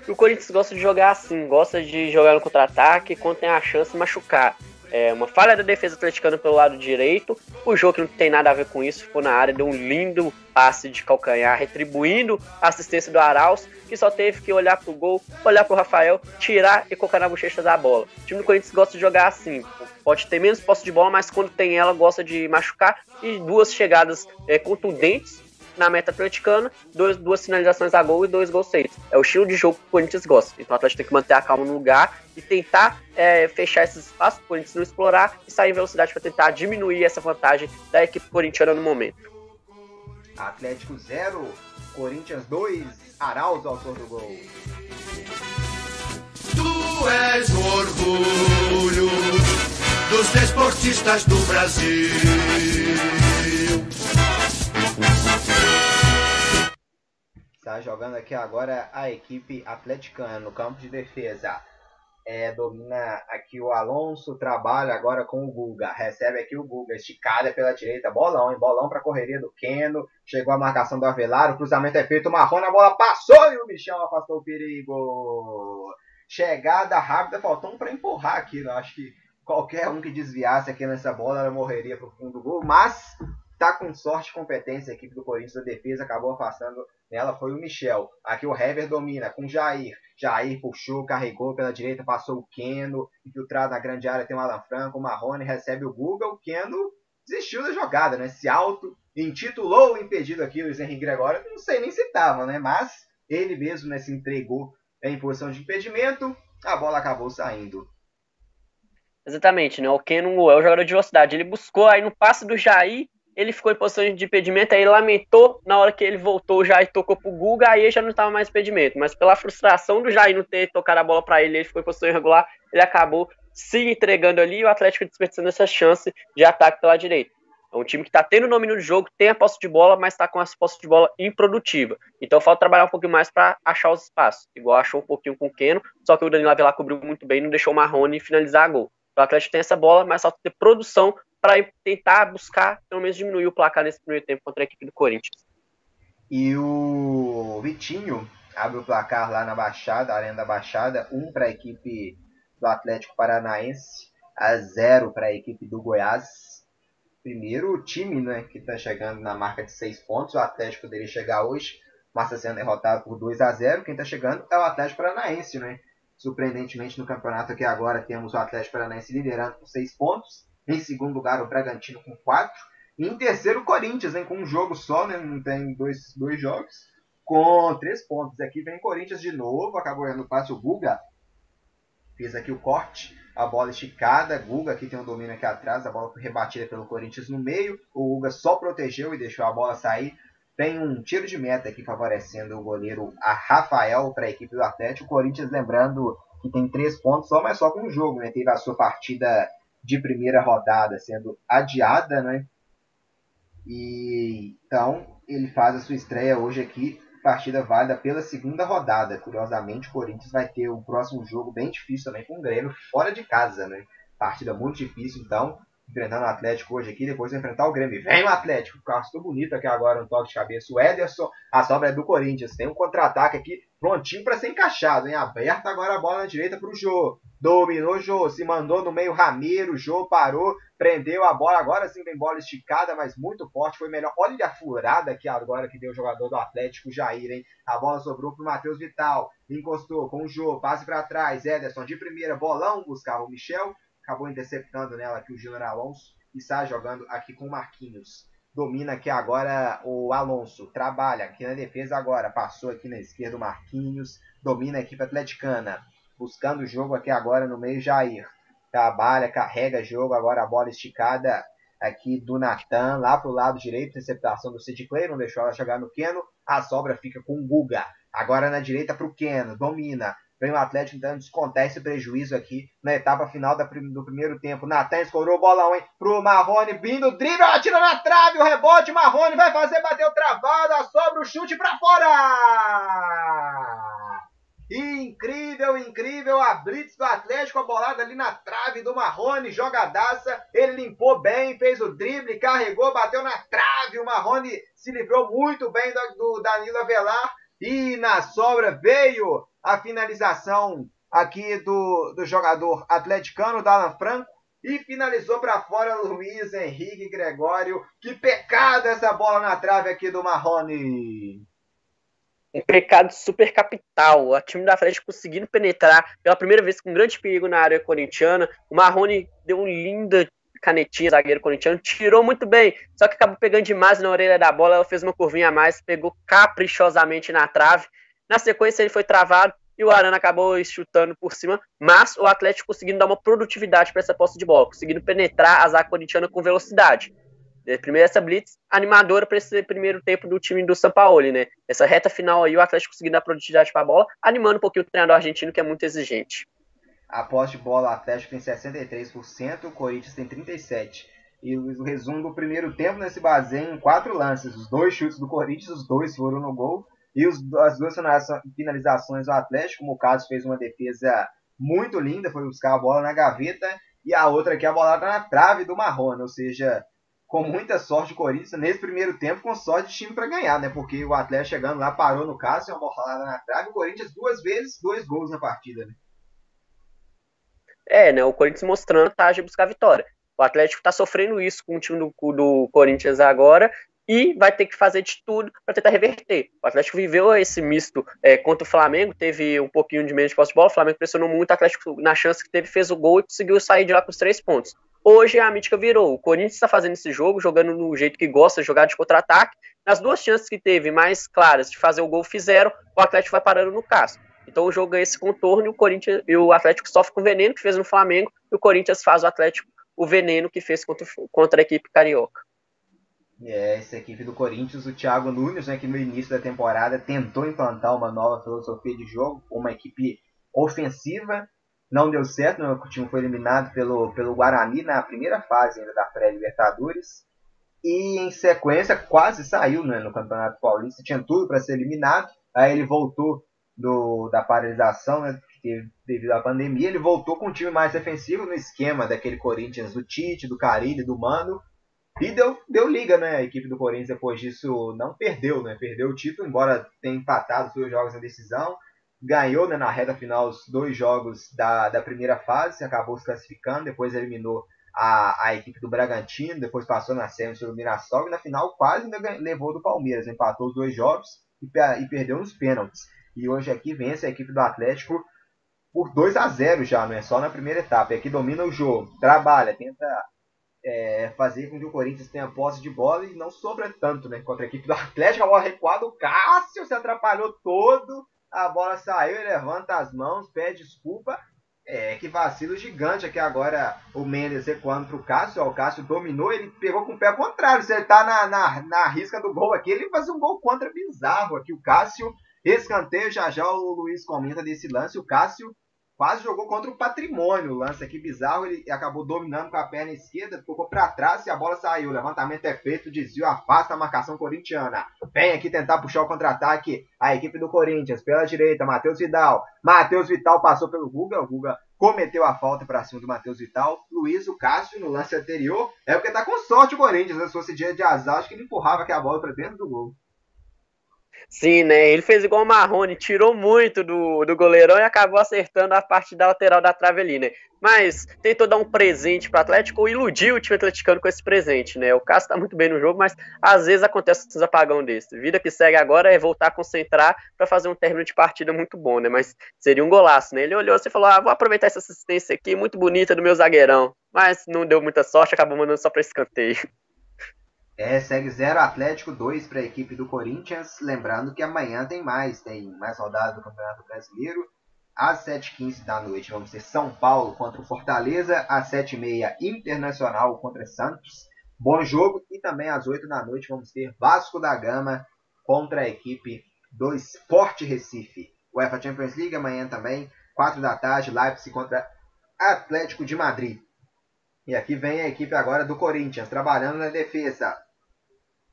O Corinthians gosta de jogar assim, gosta de jogar no contra-ataque quando tem a chance de machucar. É uma falha da defesa atleticana pelo lado direito. O jogo que não tem nada a ver com isso ficou na área, deu um lindo passe de calcanhar, retribuindo a assistência do Arauz, que só teve que olhar pro gol, olhar pro Rafael, tirar e colocar na bochecha da bola. O time do Corinthians gosta de jogar assim. Pode ter menos posse de bola, mas quando tem ela, gosta de machucar. E duas chegadas é, contundentes na meta atleticana, dois, duas finalizações a gol e dois gols feitos. É o estilo de jogo que o Corinthians gosta. Então o Atlético tem que manter a calma no lugar e tentar é, fechar esses espaços para o Corinthians não explorar e sair em velocidade para tentar diminuir essa vantagem da equipe corintiana no momento. Atlético 0, Corinthians 2, Arauz autor do gol. Tu és o orgulho dos desportistas do Brasil. Está jogando aqui agora a equipe atleticana no campo de defesa. É, domina aqui o Alonso, trabalha agora com o Guga. Recebe aqui o Guga, esticada pela direita. Bolão, hein? Bolão para a correria do Keno. Chegou a marcação do Avelar. O cruzamento é feito. Marrone, a bola passou e o Michel afastou o perigo. Chegada rápida, faltou um para empurrar aqui. Eu acho que qualquer um que desviasse aqui nessa bola, morreria para o fundo do gol. Mas tá com sorte e competência a equipe do Corinthians. A defesa acabou afastando nela. Foi o Michel. Aqui o Hever domina com Jair. Jair puxou, carregou pela direita, passou o Keno. Infiltrado na grande área tem o Alan Franco. O Marrone recebe o Guga. O Keno desistiu da jogada, né? Se auto intitulou o impedido aqui, o Luiz Henrique Gregório. Não sei nem se tava, né? Mas ele mesmo né, se entregou em posição de impedimento. A bola acabou saindo. Exatamente, né? O Keno é o jogador de velocidade. Ele buscou aí no passe do Jair ele ficou em posição de impedimento, aí lamentou na hora que ele voltou já e tocou pro Guga, aí já não estava mais impedimento. Mas pela frustração do Jair não ter tocado a bola para ele, ele ficou em posição irregular, ele acabou se entregando ali e o Atlético desperdiçando essa chance de ataque pela direita. É um time que está tendo domínio do jogo, tem a posse de bola, mas está com a posse de bola improdutiva. Então falta trabalhar um pouquinho mais para achar os espaços. Igual achou um pouquinho com o Keno, só que o Danilo Avelar cobriu muito bem, não deixou o Marrone finalizar a gol. O Atlético tem essa bola, mas falta ter produção para tentar buscar, pelo menos, diminuir o placar nesse primeiro tempo contra a equipe do Corinthians. E o Vitinho abre o placar lá na Baixada, Arena da Baixada, um para a equipe do Atlético Paranaense, a zero para a equipe do Goiás. Primeiro time né, que está chegando na marca de seis pontos, o Atlético poderia chegar hoje, mas está sendo derrotado por 2 a 0 Quem está chegando é o Atlético Paranaense, né? Surpreendentemente, no campeonato aqui agora temos o Atlético Paranaense liderando com 6 pontos. Em segundo lugar, o Bragantino com 4. E em terceiro, o Corinthians, hein, com um jogo só, né, não tem dois, dois jogos, com 3 pontos. Aqui vem o Corinthians de novo, acabou errando o passe o Guga. Fez aqui o corte, a bola esticada. Guga aqui tem um domínio aqui atrás, a bola foi rebatida pelo Corinthians no meio. O Guga só protegeu e deixou a bola sair. Tem um tiro de meta aqui favorecendo o goleiro a Rafael para a equipe do Atlético. O Corinthians, lembrando que tem três pontos só, mas só com um jogo. Né? Teve a sua partida de primeira rodada sendo adiada, né? E então ele faz a sua estreia hoje aqui, partida válida pela segunda rodada. Curiosamente, o Corinthians vai ter um próximo jogo bem difícil também com o Grêmio fora de casa, né? Partida muito difícil, então enfrentando o Atlético hoje aqui, depois de enfrentar o Grêmio. Vem o Atlético, castou bonito aqui agora no toque de cabeça. O Ederson, a sobra é do Corinthians. Tem um contra-ataque aqui prontinho para ser encaixado, hein? Aberta agora a bola na direita para o Jô. Dominou Jô, se mandou no meio Ramiro, Jô parou, prendeu a bola. Agora sim vem bola esticada, mas muito forte, foi melhor. Olha a furada aqui agora que deu o jogador do Atlético, Jair, hein? A bola sobrou para o Matheus Vital, encostou com o Jô, passe para trás. Ederson de primeira, bolão, buscava o Michel acabou interceptando nela aqui o Júnior Alonso e está jogando aqui com o Marquinhos. Domina aqui agora o Alonso, trabalha aqui na defesa agora, passou aqui na esquerda o Marquinhos, domina a equipe atleticana, buscando o jogo aqui agora no meio Jair. Trabalha, carrega jogo, agora a bola esticada aqui do Natan, lá pro lado direito, interceptação do Sid Clay, não deixou ela chegar no Keno, a sobra fica com o Guga. Agora na direita pro Keno, domina, Vem o Atlético tentando descontar esse prejuízo aqui na etapa final do primeiro tempo. Natan escorou o bolão, hein? Pro Marrone, vindo, drible, atira na trave, o rebote, Marrone vai fazer, bateu travada, sobra o chute pra fora! Incrível, incrível a blitz do Atlético, a bolada ali na trave do Marrone, jogadaça. Ele limpou bem, fez o drible, carregou, bateu na trave. O Marrone se livrou muito bem do, do Danilo Avelar. E na sobra veio a finalização aqui do, do jogador atleticano, Dalan Franco. E finalizou para fora Luiz Henrique Gregório. Que pecado essa bola na trave aqui do Marrone. Um pecado super capital. O time do Atlético conseguindo penetrar pela primeira vez com grande perigo na área corintiana. O Marrone deu um linda canetinha, zagueiro corintiano, tirou muito bem, só que acabou pegando demais na orelha da bola, ela fez uma curvinha a mais, pegou caprichosamente na trave. Na sequência ele foi travado e o Arana acabou chutando por cima, mas o Atlético conseguindo dar uma produtividade para essa posse de bola, conseguindo penetrar a zaga corintiana com velocidade. É, primeiro essa blitz animadora para esse primeiro tempo do time do São Paulo, né? Essa reta final aí, o Atlético conseguindo dar produtividade para a bola, animando um pouquinho o treinador argentino que é muito exigente. A posse de bola, Atlético tem 63%, o Corinthians tem 37%. E o resumo do primeiro tempo nesse baseia em quatro lances. Os dois chutes do Corinthians, os dois foram no gol. E os, as duas finalizações do Atlético, como o caso fez uma defesa muito linda, foi buscar a bola na gaveta. E a outra aqui, a bola na trave do Marrone. Ou seja, com muita sorte o Corinthians nesse primeiro tempo, com sorte de time para ganhar, né? Porque o Atlético chegando lá parou no caso, uma bola na trave. O Corinthians duas vezes, dois gols na partida, né? É, né? O Corinthians mostrando a de buscar vitória. O Atlético está sofrendo isso com o time do, do Corinthians agora e vai ter que fazer de tudo para tentar reverter. O Atlético viveu esse misto é, contra o Flamengo, teve um pouquinho de menos de posse de bola, o Flamengo pressionou muito, o Atlético na chance que teve fez o gol e conseguiu sair de lá com os três pontos. Hoje a mítica virou, o Corinthians está fazendo esse jogo, jogando no jeito que gosta, jogar de contra-ataque, nas duas chances que teve mais claras de fazer o gol fizeram, o Atlético vai parando no casco. Então o jogo ganha esse contorno e o Corinthians e o Atlético sofre com o veneno que fez no Flamengo e o Corinthians faz o Atlético o veneno que fez contra, contra a equipe carioca. É, essa equipe do Corinthians, o Thiago Nunes, né, que no início da temporada tentou implantar uma nova filosofia de jogo, uma equipe ofensiva, não deu certo, né, o time foi eliminado pelo, pelo Guarani na primeira fase ainda da pré-Libertadores, e em sequência quase saiu né, no Campeonato Paulista, tinha tudo para ser eliminado, aí ele voltou do, da paralisação, né, devido à pandemia, ele voltou com um time mais defensivo no esquema daquele Corinthians do Tite, do Carilli, do Mano, e deu, deu liga, né? A equipe do Corinthians depois disso não perdeu, né? Perdeu o título, embora tenha empatado os dois jogos na decisão. Ganhou né, na reta final os dois jogos da, da primeira fase, acabou se classificando, depois eliminou a, a equipe do Bragantino, depois passou na série sobre o Mirassol e na final quase levou do Palmeiras, empatou os dois jogos e, e perdeu nos pênaltis. E hoje aqui vence a equipe do Atlético por 2 a 0 já, não é só na primeira etapa. E aqui domina o jogo, trabalha, tenta é, fazer com que o Corinthians tenha posse de bola e não sobra tanto, né? Contra a equipe do Atlético, a bola recuada, o Cássio se atrapalhou todo, a bola saiu, ele levanta as mãos, pede desculpa. É, que vacilo gigante aqui agora o Mendes recuando pro Cássio. Ó, o Cássio dominou, ele pegou com o pé contrário. Se ele tá na, na, na risca do gol aqui, ele faz um gol contra bizarro aqui. O Cássio, escanteio, já já o Luiz comenta desse lance. O Cássio quase jogou contra o patrimônio. O lance aqui bizarro, ele acabou dominando com a perna esquerda, tocou para trás e a bola saiu. O levantamento é feito, desvio, afasta a marcação corintiana. Vem aqui tentar puxar o contra-ataque a equipe do Corinthians. Pela direita, Matheus Vidal. Matheus Vital passou pelo Guga, o Guga cometeu a falta para cima do Matheus Vital. Luiz, o Cássio, no lance anterior, é porque tá com sorte o Corinthians. Né? Se fosse dia de azar, acho que ele empurrava aqui a bola para dentro do gol. Sim, né? Ele fez igual o Marrone, tirou muito do, do goleirão e acabou acertando a parte da lateral da trave ali, né? Mas tentou dar um presente para o Atlético, iludiu o time atleticano com esse presente, né? O Cássio tá muito bem no jogo, mas às vezes acontece esses apagão desse. Vida que segue agora é voltar a concentrar para fazer um término de partida muito bom, né? Mas seria um golaço, né? Ele olhou e falou: ah, vou aproveitar essa assistência aqui, muito bonita do meu zagueirão. Mas não deu muita sorte, acabou mandando só para escanteio. É, segue 0 Atlético 2 para a equipe do Corinthians. Lembrando que amanhã tem mais, tem mais rodadas do Campeonato Brasileiro. Às 7h15 da noite vamos ter São Paulo contra o Fortaleza. Às 7h30 Internacional contra Santos. Bom jogo. E também às 8 da noite vamos ter Vasco da Gama contra a equipe do Sport Recife. UEFA Champions League amanhã também. 4 da tarde, Leipzig contra Atlético de Madrid. E aqui vem a equipe agora do Corinthians, trabalhando na defesa.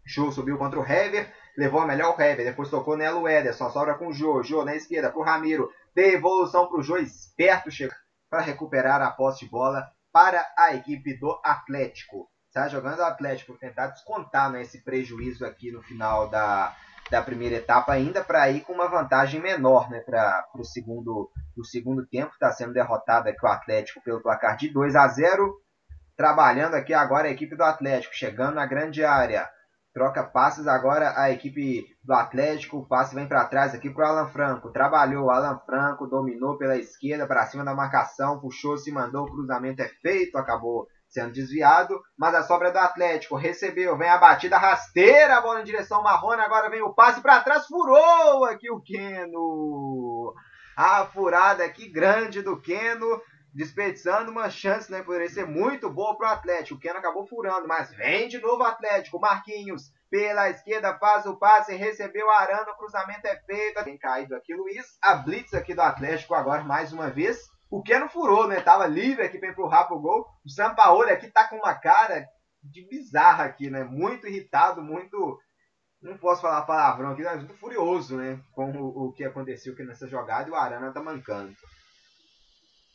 Jô subiu contra o Hever, levou a melhor o Hever, depois tocou nela o Ederson, sobra com o Jô, Jô na esquerda para o Ramiro, devolução o Jô, esperto chega para recuperar a posse de bola para a equipe do Atlético. Está jogando o Atlético tentar descontar né, esse prejuízo aqui no final da, da primeira etapa ainda para ir com uma vantagem menor né, para o segundo, segundo tempo. Está sendo derrotado aqui o Atlético pelo placar de 2 a 0. Trabalhando aqui agora a equipe do Atlético, chegando na grande área. Troca passes agora a equipe do Atlético. O passe vem para trás aqui para o Alan Franco. Trabalhou. Alan Franco dominou pela esquerda para cima da marcação. Puxou, se mandou. O cruzamento é feito. Acabou sendo desviado. Mas a sobra é do Atlético. Recebeu. Vem a batida rasteira. Bola em direção marrone. Agora vem o passe para trás. Furou aqui o Keno. A furada aqui grande do Keno desperdiçando uma chance, né? Poderia ser muito boa para o Atlético. O Keno acabou furando, mas vem de novo o Atlético. Marquinhos pela esquerda faz o passe, recebeu Arana, o cruzamento é feito. Tem caído aqui Luiz. A blitz aqui do Atlético agora mais uma vez. O Keno furou, né? Tava livre aqui para empurrar pro gol. O Sampaoli aqui tá com uma cara de bizarra aqui, né? Muito irritado, muito não posso falar palavrão aqui, mas muito furioso, né? Com o, o que aconteceu aqui nessa jogada e o Arana tá mancando.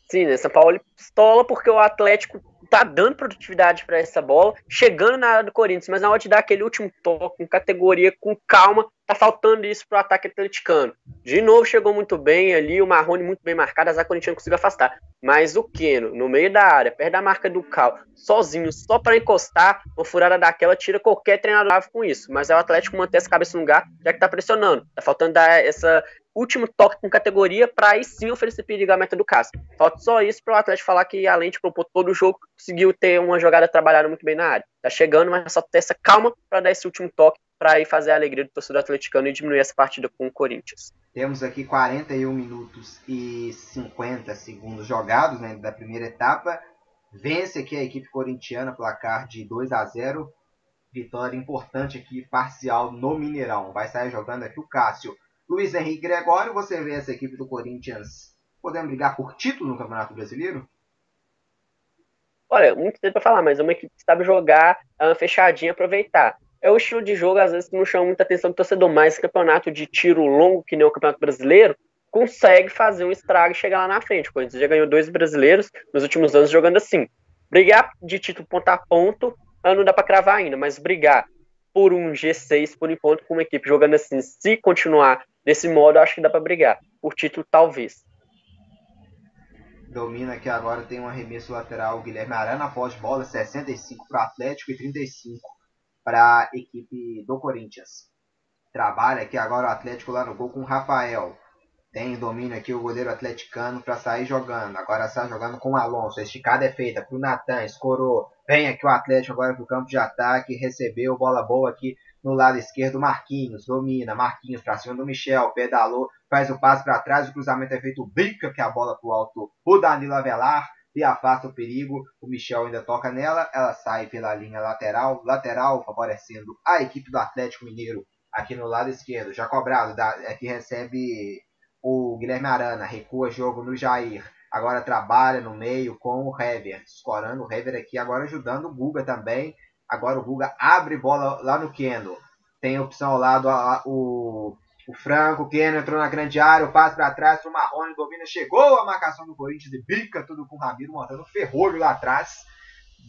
Sim, né? São Paulo pistola porque o Atlético tá dando produtividade para essa bola, chegando na área do Corinthians, mas na hora de dar aquele último toque, com categoria, com calma, tá faltando isso pro ataque atleticano. De novo chegou muito bem ali, o Marrone muito bem marcado, a Corinthians conseguiu afastar. Mas o Keno, no meio da área, perto da marca do Cal, sozinho, só para encostar, uma furada daquela tira qualquer treinador com isso. Mas é o Atlético manter essa cabeça no lugar, já que tá pressionando. Tá faltando dar essa último toque com categoria para aí sim oferecer perigo à meta do Cássio. Falta só isso para o Atlético falar que, além de propor todo o jogo, conseguiu ter uma jogada trabalhada muito bem na área. Tá chegando, mas só ter essa calma para dar esse último toque para aí fazer a alegria do torcedor atleticano e diminuir essa partida com o Corinthians. Temos aqui 41 minutos e 50 segundos jogados né, da primeira etapa. Vence aqui a equipe corintiana, placar de 2 a 0. Vitória importante aqui, parcial no Mineirão. Vai sair jogando aqui o Cássio. Luiz Henrique Gregório, você vê essa equipe do Corinthians podendo brigar por título no Campeonato Brasileiro? Olha, muito tempo para falar, mas é uma equipe que sabe jogar é fechadinha, aproveitar. É o estilo de jogo, às vezes, que não chama muita atenção do torcedor, mas campeonato de tiro longo, que nem o Campeonato Brasileiro, consegue fazer um estrago e chegar lá na frente. O Corinthians já ganhou dois brasileiros nos últimos anos jogando assim. Brigar de título ponto a ponto, ah, não dá para cravar ainda, mas brigar por um G6 por enquanto com uma equipe jogando assim, se continuar Desse modo, acho que dá para brigar. Por título, talvez. Domina aqui agora, tem um arremesso lateral. Guilherme Arana após bola, 65 para Atlético e 35 para a equipe do Corinthians. Trabalha aqui agora o Atlético lá no gol com o Rafael. Tem domínio aqui o goleiro atleticano para sair jogando. Agora está jogando com o Alonso. A esticada é feita para o Natan. Escorou. Vem aqui o Atlético agora para o campo de ataque. Recebeu bola boa aqui no lado esquerdo. Marquinhos domina. Marquinhos para cima do Michel. Pedalou. Faz o passe para trás. O cruzamento é feito. Bica que a bola para o alto. O Danilo Avelar e afasta o perigo. O Michel ainda toca nela. Ela sai pela linha lateral. Lateral favorecendo a equipe do Atlético Mineiro aqui no lado esquerdo. Já cobrado. Da, é que recebe o Guilherme Arana recua jogo no Jair. Agora trabalha no meio com o Hever. Escorando o Hever aqui, agora ajudando o Guga também. Agora o Guga abre bola lá no Keno. Tem opção ao lado a, a, o, o Franco. O Keno entrou na grande área. O passe para trás. O Marrone domina. Chegou a marcação do Corinthians e bica tudo com o Ramiro, montando ferrolho lá atrás.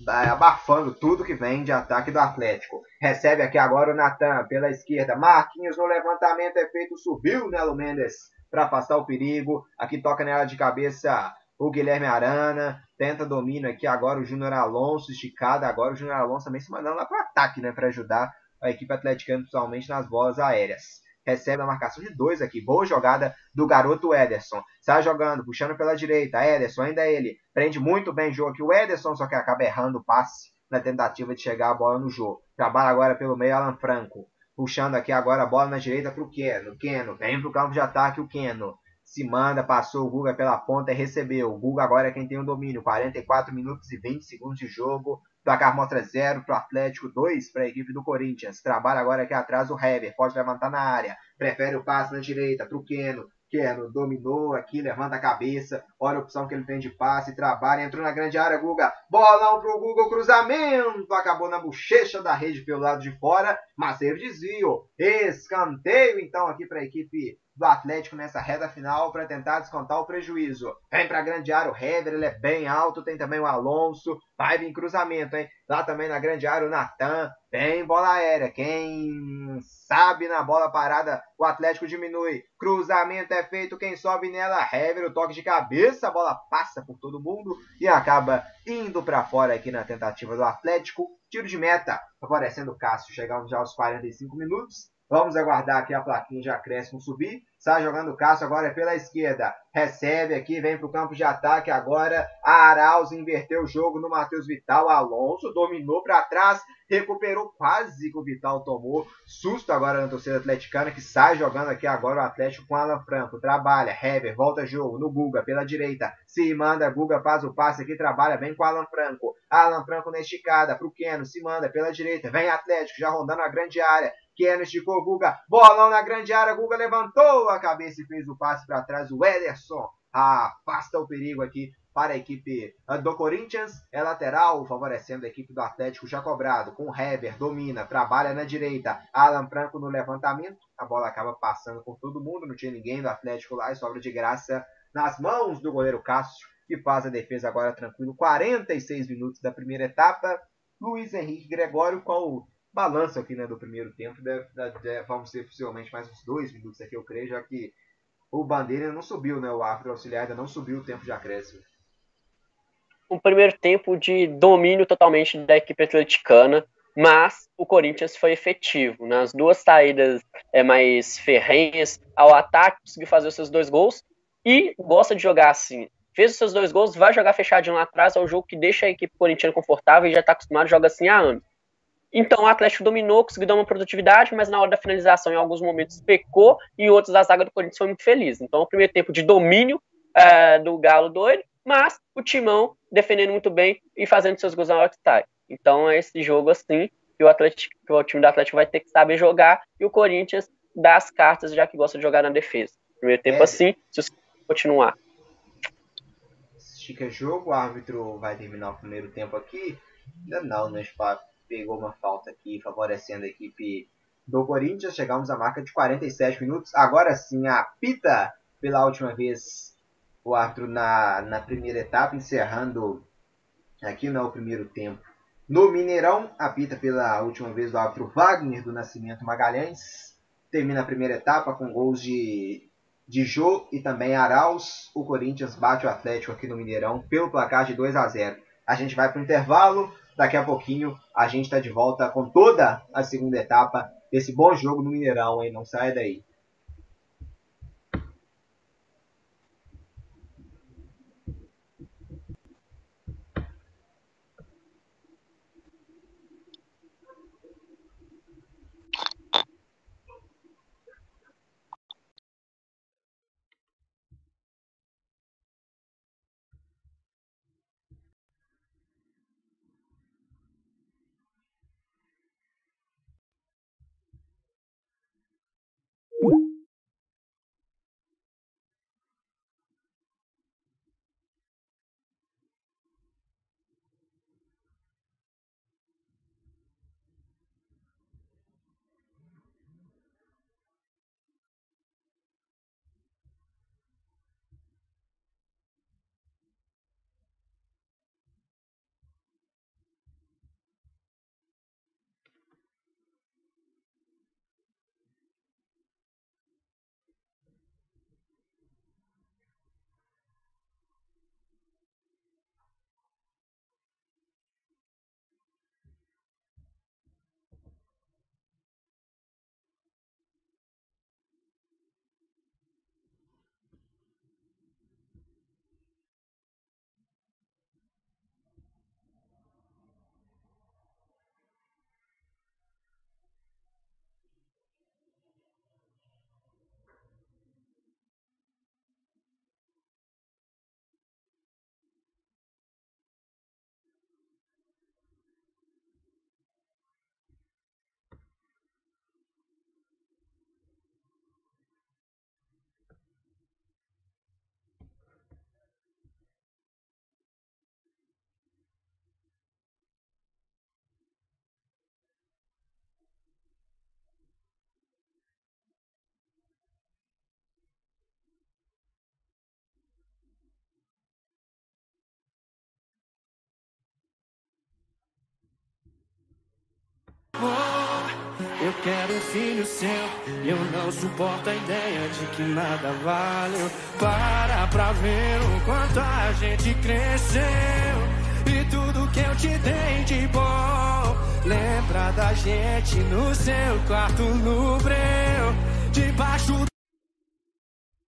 Abafando tudo que vem de ataque do Atlético. Recebe aqui agora o Natan pela esquerda. Marquinhos no levantamento é feito. Subiu Nelo Mendes para afastar o perigo. Aqui toca nela de cabeça o Guilherme Arana. Tenta domínio aqui agora o Júnior Alonso, esticada. Agora o Júnior Alonso também se mandando lá para o ataque, né? Para ajudar a equipe atleticana, principalmente nas bolas aéreas. Recebe a marcação de dois aqui. Boa jogada do garoto Ederson. Sai jogando, puxando pela direita. Ederson, ainda é ele. Prende muito bem o jogo aqui. O Ederson, só que acaba errando o passe na tentativa de chegar a bola no jogo. Trabalha agora pelo meio Alan Franco. Puxando aqui agora a bola na direita para o Keno. Keno vem para o campo de ataque o Keno. Se manda, passou o Guga pela ponta e recebeu. O Guga agora é quem tem o domínio. 44 minutos e 20 segundos de jogo. Placar mostra 0 para o Atlético, 2 para a equipe do Corinthians. Trabalha agora aqui atrás o Heber. Pode levantar na área. Prefere o passe na direita o Keno. Keno dominou aqui, levanta a cabeça, olha a opção que ele tem de passe, trabalha, entrou na grande área, Guga, bolão pro Guga, cruzamento, acabou na bochecha da rede pelo lado de fora, mas teve desvio, escanteio então aqui para a equipe do Atlético nessa reta final para tentar descontar o prejuízo. Vem para a grande área o Hever, ele é bem alto, tem também o Alonso, vai vir cruzamento, hein? Lá também na grande área o Natan, tem bola aérea, quem sabe na bola parada o Atlético diminui, cruzamento é feito, quem sobe nela, Hever, o toque de cabeça, a bola passa por todo mundo e acaba indo para fora aqui na tentativa do Atlético, tiro de meta, favorecendo o Cássio, chegamos já aos 45 minutos, Vamos aguardar aqui a plaquinha de acréscimo subir. Sai jogando o Cássio agora é pela esquerda. Recebe aqui, vem para o campo de ataque agora. A Arauz inverteu o jogo no Matheus Vital. Alonso dominou para trás, recuperou quase que o Vital tomou. Susto agora na torcida atleticana que sai jogando aqui agora o Atlético com Alan Franco. Trabalha, Hever, volta jogo no Guga pela direita. Se manda, Guga faz o passe aqui, trabalha, vem com Alan Franco. Alan Franco na esticada o Keno, se manda pela direita. Vem Atlético já rondando a grande área. Keno esticou Guga, bolão na grande área, Guga levantou a cabeça e fez o passe para trás. O Ederson afasta o perigo aqui para a equipe do Corinthians. É lateral, favorecendo a equipe do Atlético já cobrado. Com Heber, domina, trabalha na direita. Alan Franco no levantamento. A bola acaba passando por todo mundo. Não tinha ninguém do Atlético lá e sobra de graça nas mãos do goleiro Cássio, que faz a defesa agora tranquilo. 46 minutos da primeira etapa. Luiz Henrique Gregório com o balanço aqui né, do primeiro tempo. Deve, deve, vamos ser possivelmente mais uns dois minutos aqui, eu creio, já que o Bandeira não subiu, né? O árbitro auxiliar ainda não subiu o tempo de acréscimo. Um primeiro tempo de domínio totalmente da equipe atleticana, mas o Corinthians foi efetivo. Nas duas saídas é, mais ferrenhas, ao ataque, conseguiu fazer os seus dois gols e gosta de jogar assim. Fez os seus dois gols, vai jogar fechadinho lá atrás, é o jogo que deixa a equipe corintiana confortável e já está acostumado, joga assim há anos. Então o Atlético dominou, conseguiu dar uma produtividade, mas na hora da finalização, em alguns momentos, pecou e outros a zaga do Corinthians foi muito feliz. Então, o primeiro tempo de domínio é, do Galo doido, mas o Timão defendendo muito bem e fazendo seus gols na hora que sai. Então, é esse jogo assim que o, Atlético, que o time do Atlético vai ter que saber jogar e o Corinthians dá as cartas, já que gosta de jogar na defesa. Primeiro tempo é. assim, se continuar. Estica jogo, o árbitro vai terminar o primeiro tempo aqui. Ainda não, né, Spaco? Pegou uma falta aqui, favorecendo a equipe do Corinthians. Chegamos à marca de 47 minutos. Agora sim, apita pela última vez o árbitro na, na primeira etapa, encerrando aqui no primeiro tempo. No Mineirão, apita pela última vez o árbitro Wagner do Nascimento Magalhães. Termina a primeira etapa com gols de, de Jô e também Arauz. O Corinthians bate o Atlético aqui no Mineirão pelo placar de 2 a 0. A gente vai para o intervalo. Daqui a pouquinho a gente está de volta com toda a segunda etapa desse bom jogo no Mineirão, hein? Não sai daí. Eu quero um filho seu. Eu não suporto a ideia de que nada valeu. Para pra ver o quanto a gente cresceu. E tudo que eu te dei de bom. Lembra da gente no seu quarto no breu. Debaixo,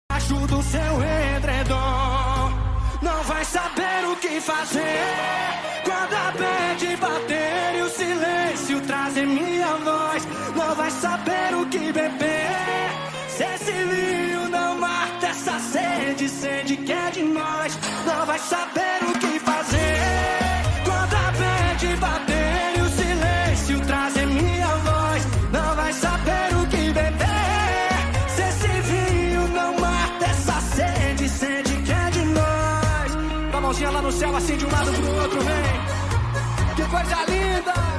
debaixo do seu edredom. Não vai saber o que fazer trazer minha voz. Não vai saber o que beber. Se esse vinho não mata essa sede, sede que é de nós. Não vai saber o que fazer quando a bad bater e o silêncio trazer minha voz. Não vai saber o que beber. Se esse vinho não mata essa sede, sede que é de nós. Com a mãozinha lá no céu, assim de um lado pro outro, vem. Que coisa linda!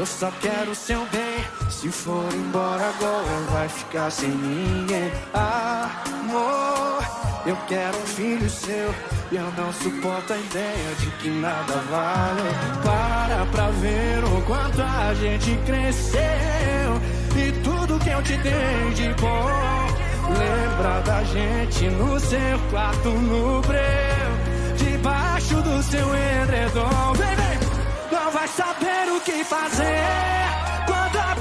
Eu só quero seu bem. Se for embora agora, vai ficar sem ninguém. Amor, eu quero um filho seu. E eu não suporto a ideia de que nada vale. Para pra ver o quanto a gente cresceu. E tudo que eu te dei de bom. Lembra da gente no seu quarto no breu. Debaixo do seu edredom. Vem. Não vai saber o que fazer. Quando a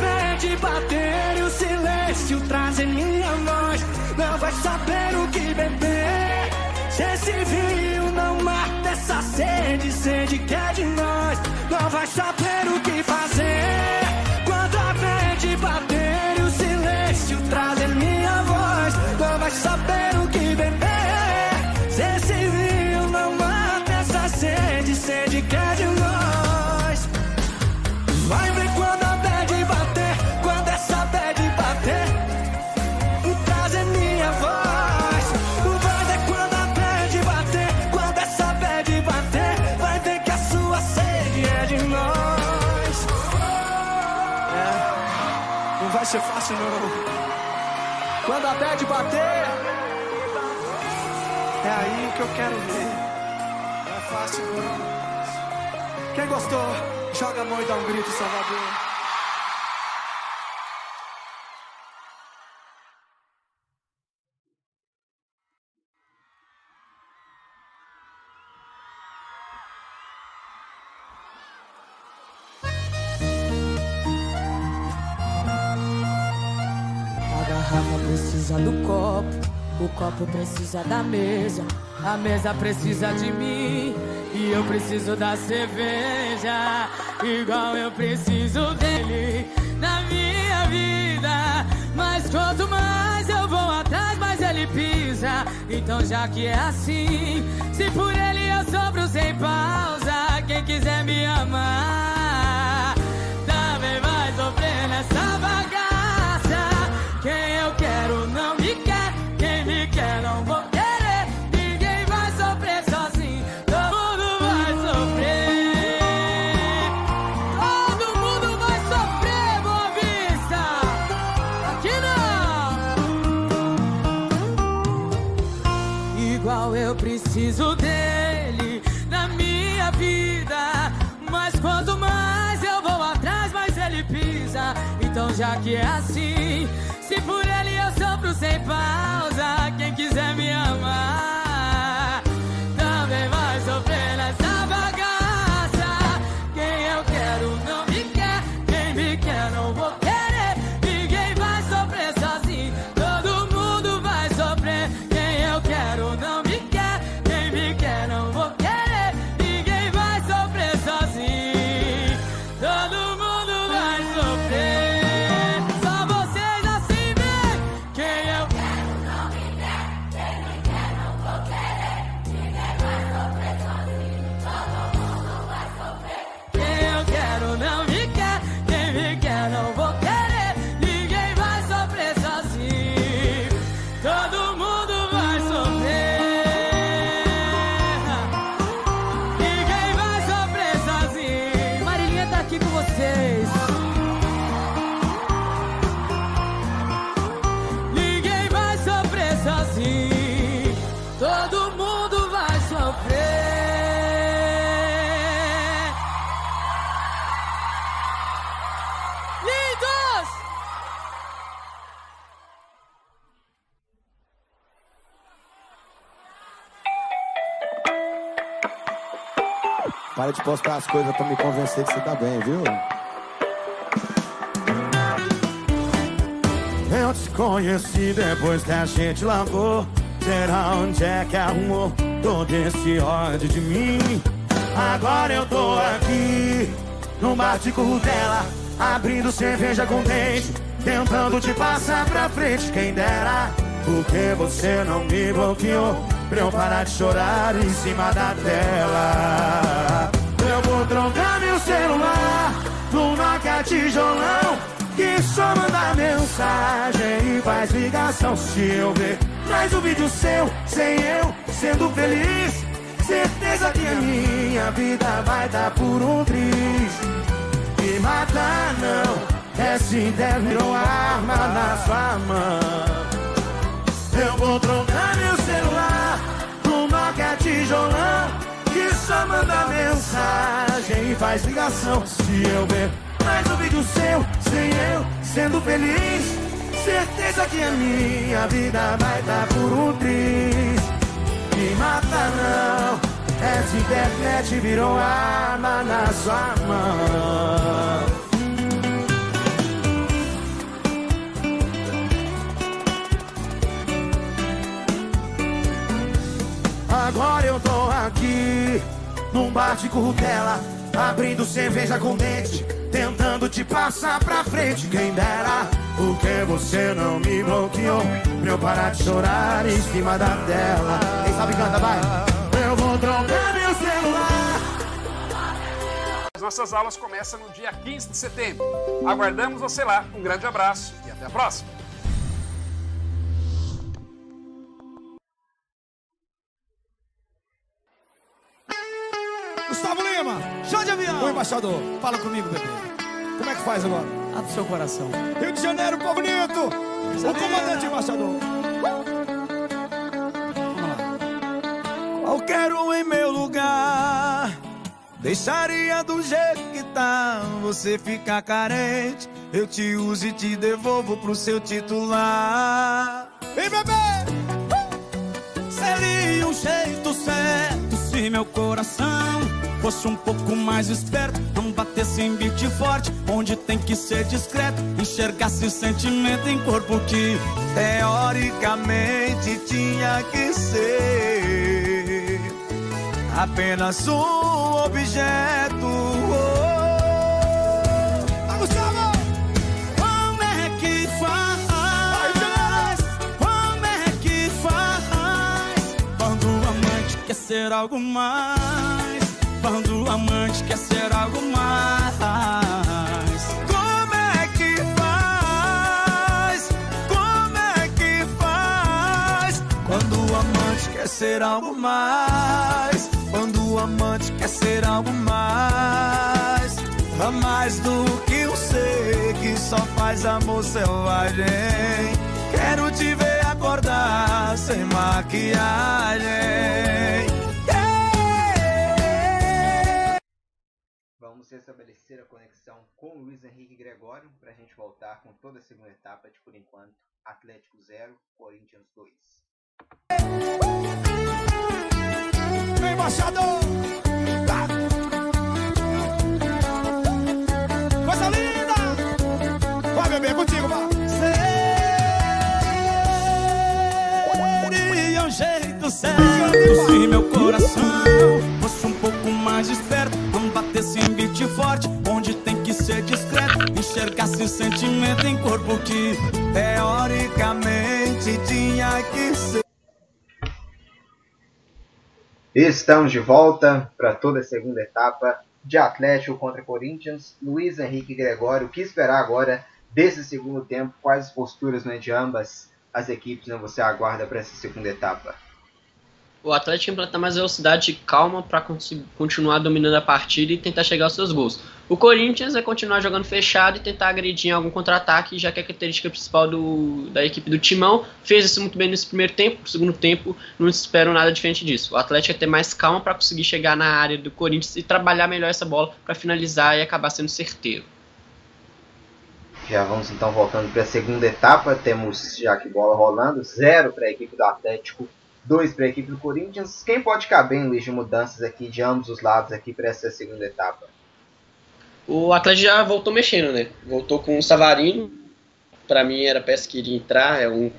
bater e o silêncio trazer minha voz. Não vai saber o que beber. Se esse vinho não mata essa sede, sede que é de nós. Não vai saber o que fazer. Quando a bater, é aí que eu quero ver. É fácil não. Quem gostou, joga a mão e dá um grito, Salvador. O copo precisa da mesa, a mesa precisa de mim e eu preciso da cerveja, igual eu preciso dele na minha vida. Mas quanto mais eu vou atrás, mais ele pisa. Então já que é assim, se por ele eu sofro sem pausa, quem quiser me amar que é assim, se por ele eu sofro sem pausa, quem quiser me amar Para de postar as coisas pra me convencer que você tá bem, viu? Eu te conheci depois que a gente lavou. Será onde é que arrumou todo esse ódio de mim? Agora eu tô aqui, no bar de curtela, abrindo cerveja com dente, tentando te passar pra frente, quem dera. Porque você não me bloqueou pra eu parar de chorar em cima da tela. Eu vou trocar meu celular no Nokia tijolão que só manda mensagem e faz ligação se eu ver mais um vídeo seu sem eu sendo feliz. Certeza que a minha vida vai dar por um triz. Me mata não, essa ideia virou arma na sua mão. Eu vou trocar meu celular no Nokia tijolão que só manda mensagem e faz ligação se eu ver mais um vídeo seu sem eu sendo feliz. Certeza que a minha vida vai dar por um triz. Me mata não, essa internet virou arma na sua mão. Agora eu tô aqui, num bar de currutela, abrindo cerveja com dente, tentando te passar pra frente. Quem dera, porque você não me bloqueou, pra eu parar de chorar em cima da tela. Quem sabe canta, vai. Eu vou trocar meu celular. As nossas aulas começam no dia 15 de setembro. Aguardamos você lá. Um grande abraço e até a próxima. Gustavo Lima, show de avião. Oi, embaixador, fala comigo, bebê. Como é que faz agora? Abre seu coração. Rio de Janeiro, povo bonito. O comandante embaixador. Qualquer um em meu lugar deixaria do jeito que tá. Você fica carente, eu te uso e te devolvo pro seu titular. Vem, bebê! Seria um jeito certo se meu coração fosse um pouco mais esperto, não batesse em beat forte, onde tem que ser discreto, enxergasse sentimento em corpo que teoricamente tinha que ser apenas um objeto. Ser algo mais. Quando o amante quer ser algo mais. Como é que faz? Como é que faz? Quando o amante quer ser algo mais. Quando o amante quer ser algo mais. A mais do que um ser que só faz amor selvagem. Quero te ver acordar sem maquiagem. Vamos restabelecer a conexão com o Luiz Henrique Gregório para a gente voltar com toda a segunda etapa de, por enquanto, Atlético 0, Corinthians 2. Vem, embaixador! Tá. Coisa linda! Vai, bebê, contigo, jeito certo se meu coração fosse um pouco mais esperto, não batesse em beat forte, onde tem que ser discreto, enxergasse sentimento em corpo que teoricamente tinha que ser. Estamos de volta para toda a segunda etapa de Atlético contra Corinthians. Luiz Henrique Gregório, o que esperar agora desse segundo tempo? Quais as posturas né, de ambas as equipes né, você aguarda para essa segunda etapa? O Atlético implantar mais velocidade e calma para continuar dominando a partida e tentar chegar aos seus gols. O Corinthians é continuar jogando fechado e tentar agredir em algum contra-ataque, já que a característica principal do, da equipe do Timão fez isso muito bem nesse primeiro tempo. No segundo tempo, não espero nada diferente disso. O Atlético é ter mais calma para conseguir chegar na área do Corinthians e trabalhar melhor essa bola para finalizar e acabar sendo certeiro. Já vamos então voltando para a segunda etapa. Temos já que bola rolando, zero para a equipe do Atlético, 2 para a equipe do Corinthians. Quem pode caber em Luiz de mudanças aqui de ambos os lados aqui para essa segunda etapa? O Atlético já voltou mexendo, né? Voltou com o Savarino. Para mim era peça que iria entrar, é um,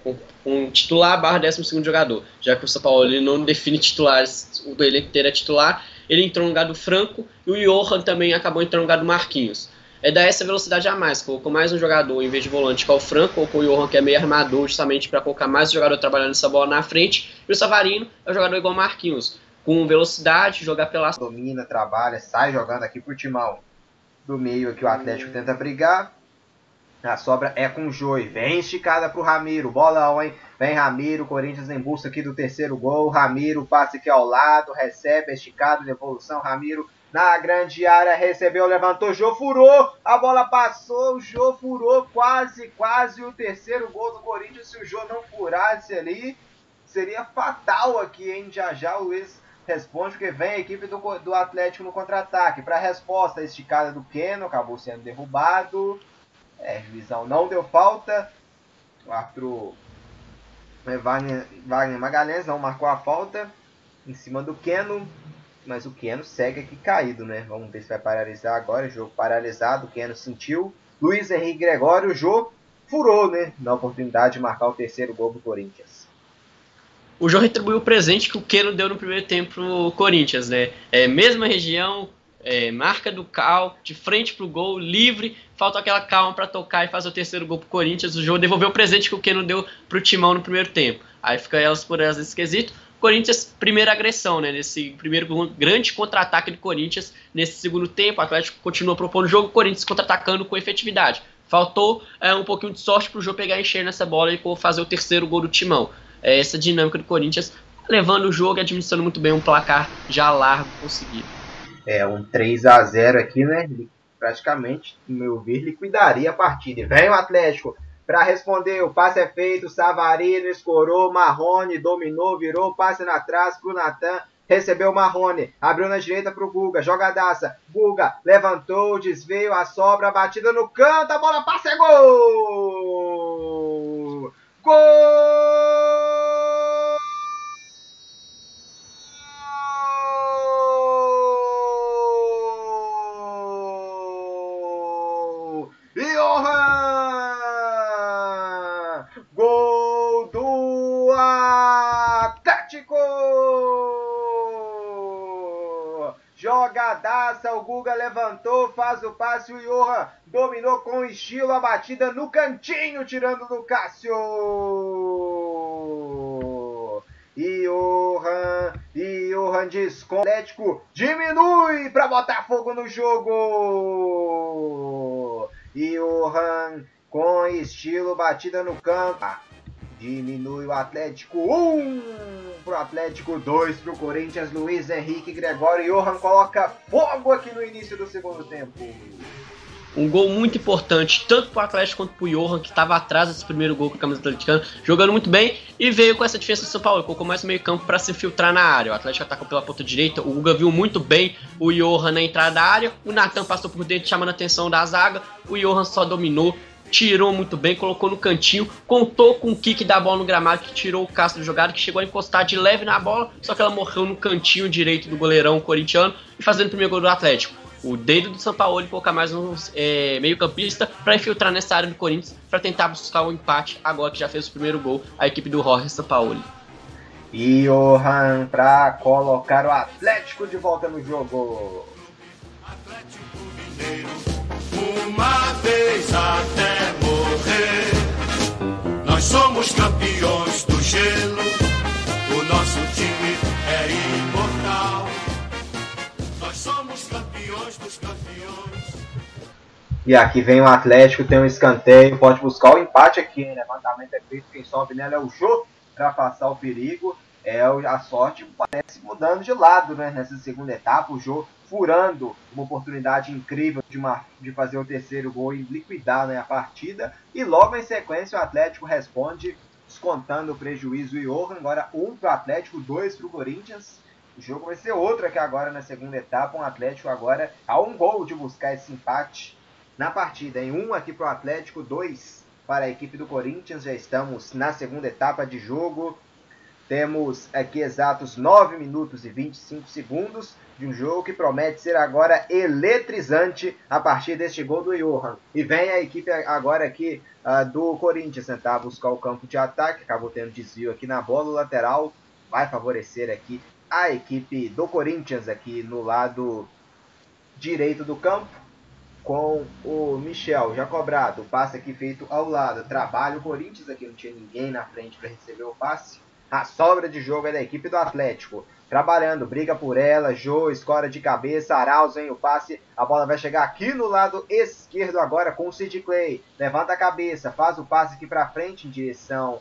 um titular barra 12 jogador. Já que o São Paulo ele não define titulares, o elenco inteiro é titular. Ele entrou no lugar do Franco e o Johan também acabou entrando no lugar do Marquinhos é dar essa velocidade a mais. Colocou mais um jogador em vez de volante, que é o Franco, ou com o Johan, que é meio armador, justamente para colocar mais um jogador trabalhando essa bola na frente. E o Savarino é um jogador igual o Marquinhos, com velocidade, jogar pela. Domina, trabalha, sai jogando aqui por timão. Do meio aqui o Atlético tenta brigar. A sobra é com o Joi. Vem esticada pro Ramiro. Bolão, hein? Vem Ramiro. Corinthians em busca aqui do terceiro gol. Ramiro passa aqui ao lado. Recebe a esticada, devolução. Ramiro na grande área, recebeu, levantou, Jô furou, a bola passou, o Jô furou, quase, quase o terceiro gol do Corinthians, se o Jô não furasse ali, seria fatal aqui, hein, já já o Luiz responde, porque vem a equipe do, do Atlético no contra-ataque, para a resposta, esticada do Keno, acabou sendo derrubado, é, juizão não deu falta, o árbitro é, Wagner, Wagner Magalhães não marcou a falta, em cima do Keno, mas o Keno segue aqui caído, né? Vamos ver se vai paralisar agora. Jogo paralisado, o Keno sentiu. Luiz Henrique Gregório, o jogo furou, né? Na oportunidade de marcar o terceiro gol do Corinthians. O jogo retribuiu o presente que o Keno deu no primeiro tempo pro Corinthians, né? É, mesma região, é, marca do Cal, de frente pro gol, livre, falta aquela calma para tocar e fazer o terceiro gol pro Corinthians. O jogo devolveu o presente que o Keno deu pro Timão no primeiro tempo. Aí fica elas por elas nesse quesito. Corinthians, primeira agressão, né? Nesse primeiro grande contra-ataque do Corinthians. Nesse segundo tempo, o Atlético continua propondo o jogo, o Corinthians contra-atacando com efetividade. Faltou é, um pouquinho de sorte para o jogo pegar e encher nessa bola e fazer o terceiro gol do Timão. É essa dinâmica do Corinthians, levando o jogo e administrando muito bem um placar já largo conseguido. É, um 3 a 0 aqui, né? Praticamente, no meu ver, liquidaria a partida. Vem o Atlético para responder, o passe é feito, Savarino escorou, Marrone dominou, virou, passe na trás pro Natan, recebeu Marrone, abriu na direita pro Guga, jogadaça, Guga levantou, desveio, a sobra, batida no canto, a bola passa, é gol! Gol! Jogadaça, o Guga levantou, faz o passe, o Johan dominou com estilo a batida no cantinho, tirando do Cássio. Johan, Johan desconto. Atlético diminui para botar fogo no jogo. Johan com estilo, batida no canto. Diminui o Atlético 1 pro Atlético 2 pro Corinthians. Luiz Henrique Gregório Johan coloca fogo aqui no início do segundo tempo. Um gol muito importante, tanto pro Atlético quanto pro Johan, que estava atrás desse primeiro gol com a camisa atleticana, jogando muito bem e veio com essa defesa do São Paulo, colocou mais meio campo para se infiltrar na área. O Atlético atacou pela ponta direita, o Guga viu muito bem o Johan na entrada da área, o Natan passou por dentro chamando a atenção da zaga, o Johan só dominou, tirou muito bem, colocou no cantinho, contou com o kick da bola no gramado que tirou o Castro do jogado, que chegou a encostar de leve na bola, só que ela morreu no cantinho direito do goleirão corintiano e fazendo o primeiro gol do Atlético. O dedo do São Paulo colocar mais um é, meio-campista para infiltrar nessa área do Corinthians para tentar buscar o um empate agora que já fez o primeiro gol a equipe do Jorge Sampaoli. E Johan para colocar o Atlético de volta no jogo. Atlético Mineiro uma vez até morrer. Nós somos campeões do gelo, o nosso time é imortal. Nós somos campeões dos campeões. E aqui vem o Atlético, tem um escanteio, pode buscar o empate aqui, levantamento é feito, quem sobe nela é o Jô para passar o perigo. É, a sorte parece mudando de lado né? nessa segunda etapa. O Jô furando uma oportunidade incrível de, uma, de fazer o terceiro gol e liquidar né, a partida. E logo em sequência o Atlético responde, descontando o prejuízo e Johan. Agora um para o Atlético, dois para o Corinthians. O jogo vai ser outro aqui agora na segunda etapa. Um Atlético agora a um gol de buscar esse empate na partida. Em um aqui para o Atlético, dois para a equipe do Corinthians. Já estamos na segunda etapa de jogo. Temos aqui exatos 9 minutos e 25 segundos de um jogo que promete ser agora eletrizante a partir deste gol do Johan. E vem a equipe agora aqui uh, do Corinthians tentar buscar o campo de ataque, acabou tendo desvio aqui na bola lateral, vai favorecer aqui a equipe do Corinthians aqui no lado direito do campo com o Michel já cobrado, passe aqui feito ao lado, trabalha o Corinthians aqui, não tinha ninguém na frente para receber o passe. A sobra de jogo é da equipe do Atlético. Trabalhando, briga por ela, Jô, escora de cabeça, Arauz vem o passe, a bola vai chegar aqui no lado esquerdo agora com o Sid Clay. Levanta a cabeça, faz o passe aqui para frente em direção.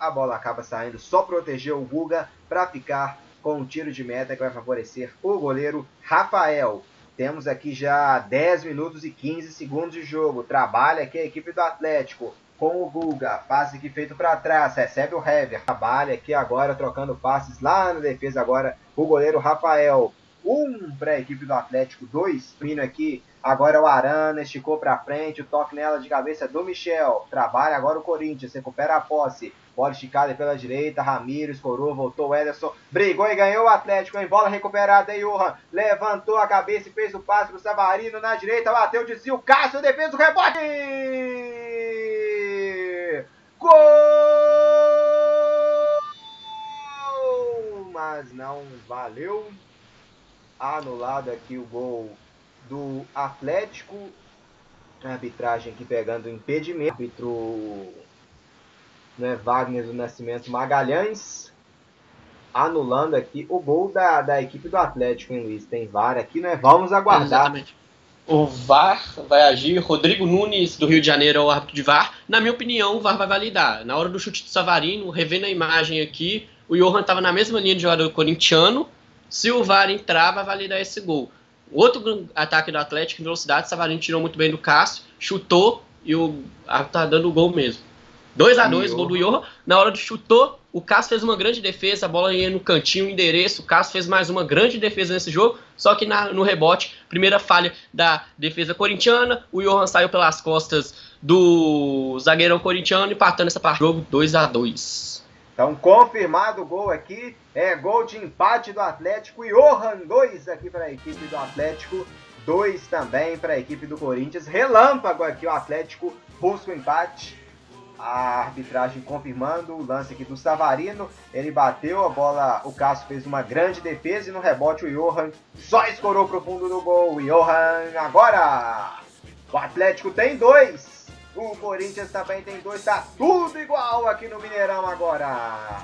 A bola acaba saindo, só proteger o Guga para ficar com um tiro de meta que vai favorecer o goleiro Rafael. Temos aqui já 10 minutos e 15 segundos de jogo. Trabalha aqui a equipe do Atlético com o Guga. Passe aqui feito para trás. Recebe o Hever. Trabalha aqui agora trocando passes lá na defesa agora o goleiro Rafael. Um para a equipe do Atlético, dois. Vindo aqui agora o Arana, esticou para frente, o toque nela de cabeça do Michel. Trabalha agora o Corinthians, recupera a posse. Bola esticada pela direita, Ramiro escorou, voltou o Ederson, brigou e ganhou o Atlético em bola recuperada. Johan levantou a cabeça e fez o passe pro Savarino na direita, bateu, desvio, Cássio, defesa, o rebote! Gol! Mas não valeu. Anulado aqui o gol do Atlético. A arbitragem aqui pegando o impedimento. Árbitro né, Wagner do Nascimento Magalhães. Anulando aqui o gol da, da equipe do Atlético, hein, Luiz? Tem VAR aqui, né? Vamos aguardar. Exatamente. O VAR vai agir. Rodrigo Nunes, do Rio de Janeiro, é o árbitro de VAR. Na minha opinião, o VAR vai validar. Na hora do chute do Savarino, revendo a imagem aqui, o Johan estava na mesma linha de jogador corintiano. Se o VAR entrar, vai validar esse gol. Outro ataque do Atlético em velocidade, Savarino tirou muito bem do Cássio, chutou e o árbitro tá dando o gol mesmo. 2 a 2 gol do Johan. Na hora do chutou, o Cássio fez uma grande defesa, a bola ia no cantinho, endereço. O Cássio fez mais uma grande defesa nesse jogo, só que na, no rebote, primeira falha da defesa corintiana. O Johan saiu pelas costas do zagueirão corintiano, empatando essa parte do jogo 2 a 2 Então, confirmado o gol aqui. É gol de empate do Atlético. Johan 2 aqui para a equipe do Atlético. 2 também para a equipe do Corinthians. Relâmpago aqui, o Atlético busca o empate a arbitragem confirmando o lance aqui do Savarino. Ele bateu a bola, o Cássio fez uma grande defesa e no rebote o Johan só escorou pro fundo do gol. Johan agora! O Atlético tem dois. O Corinthians também tem dois. Tá tudo igual aqui no Mineirão agora.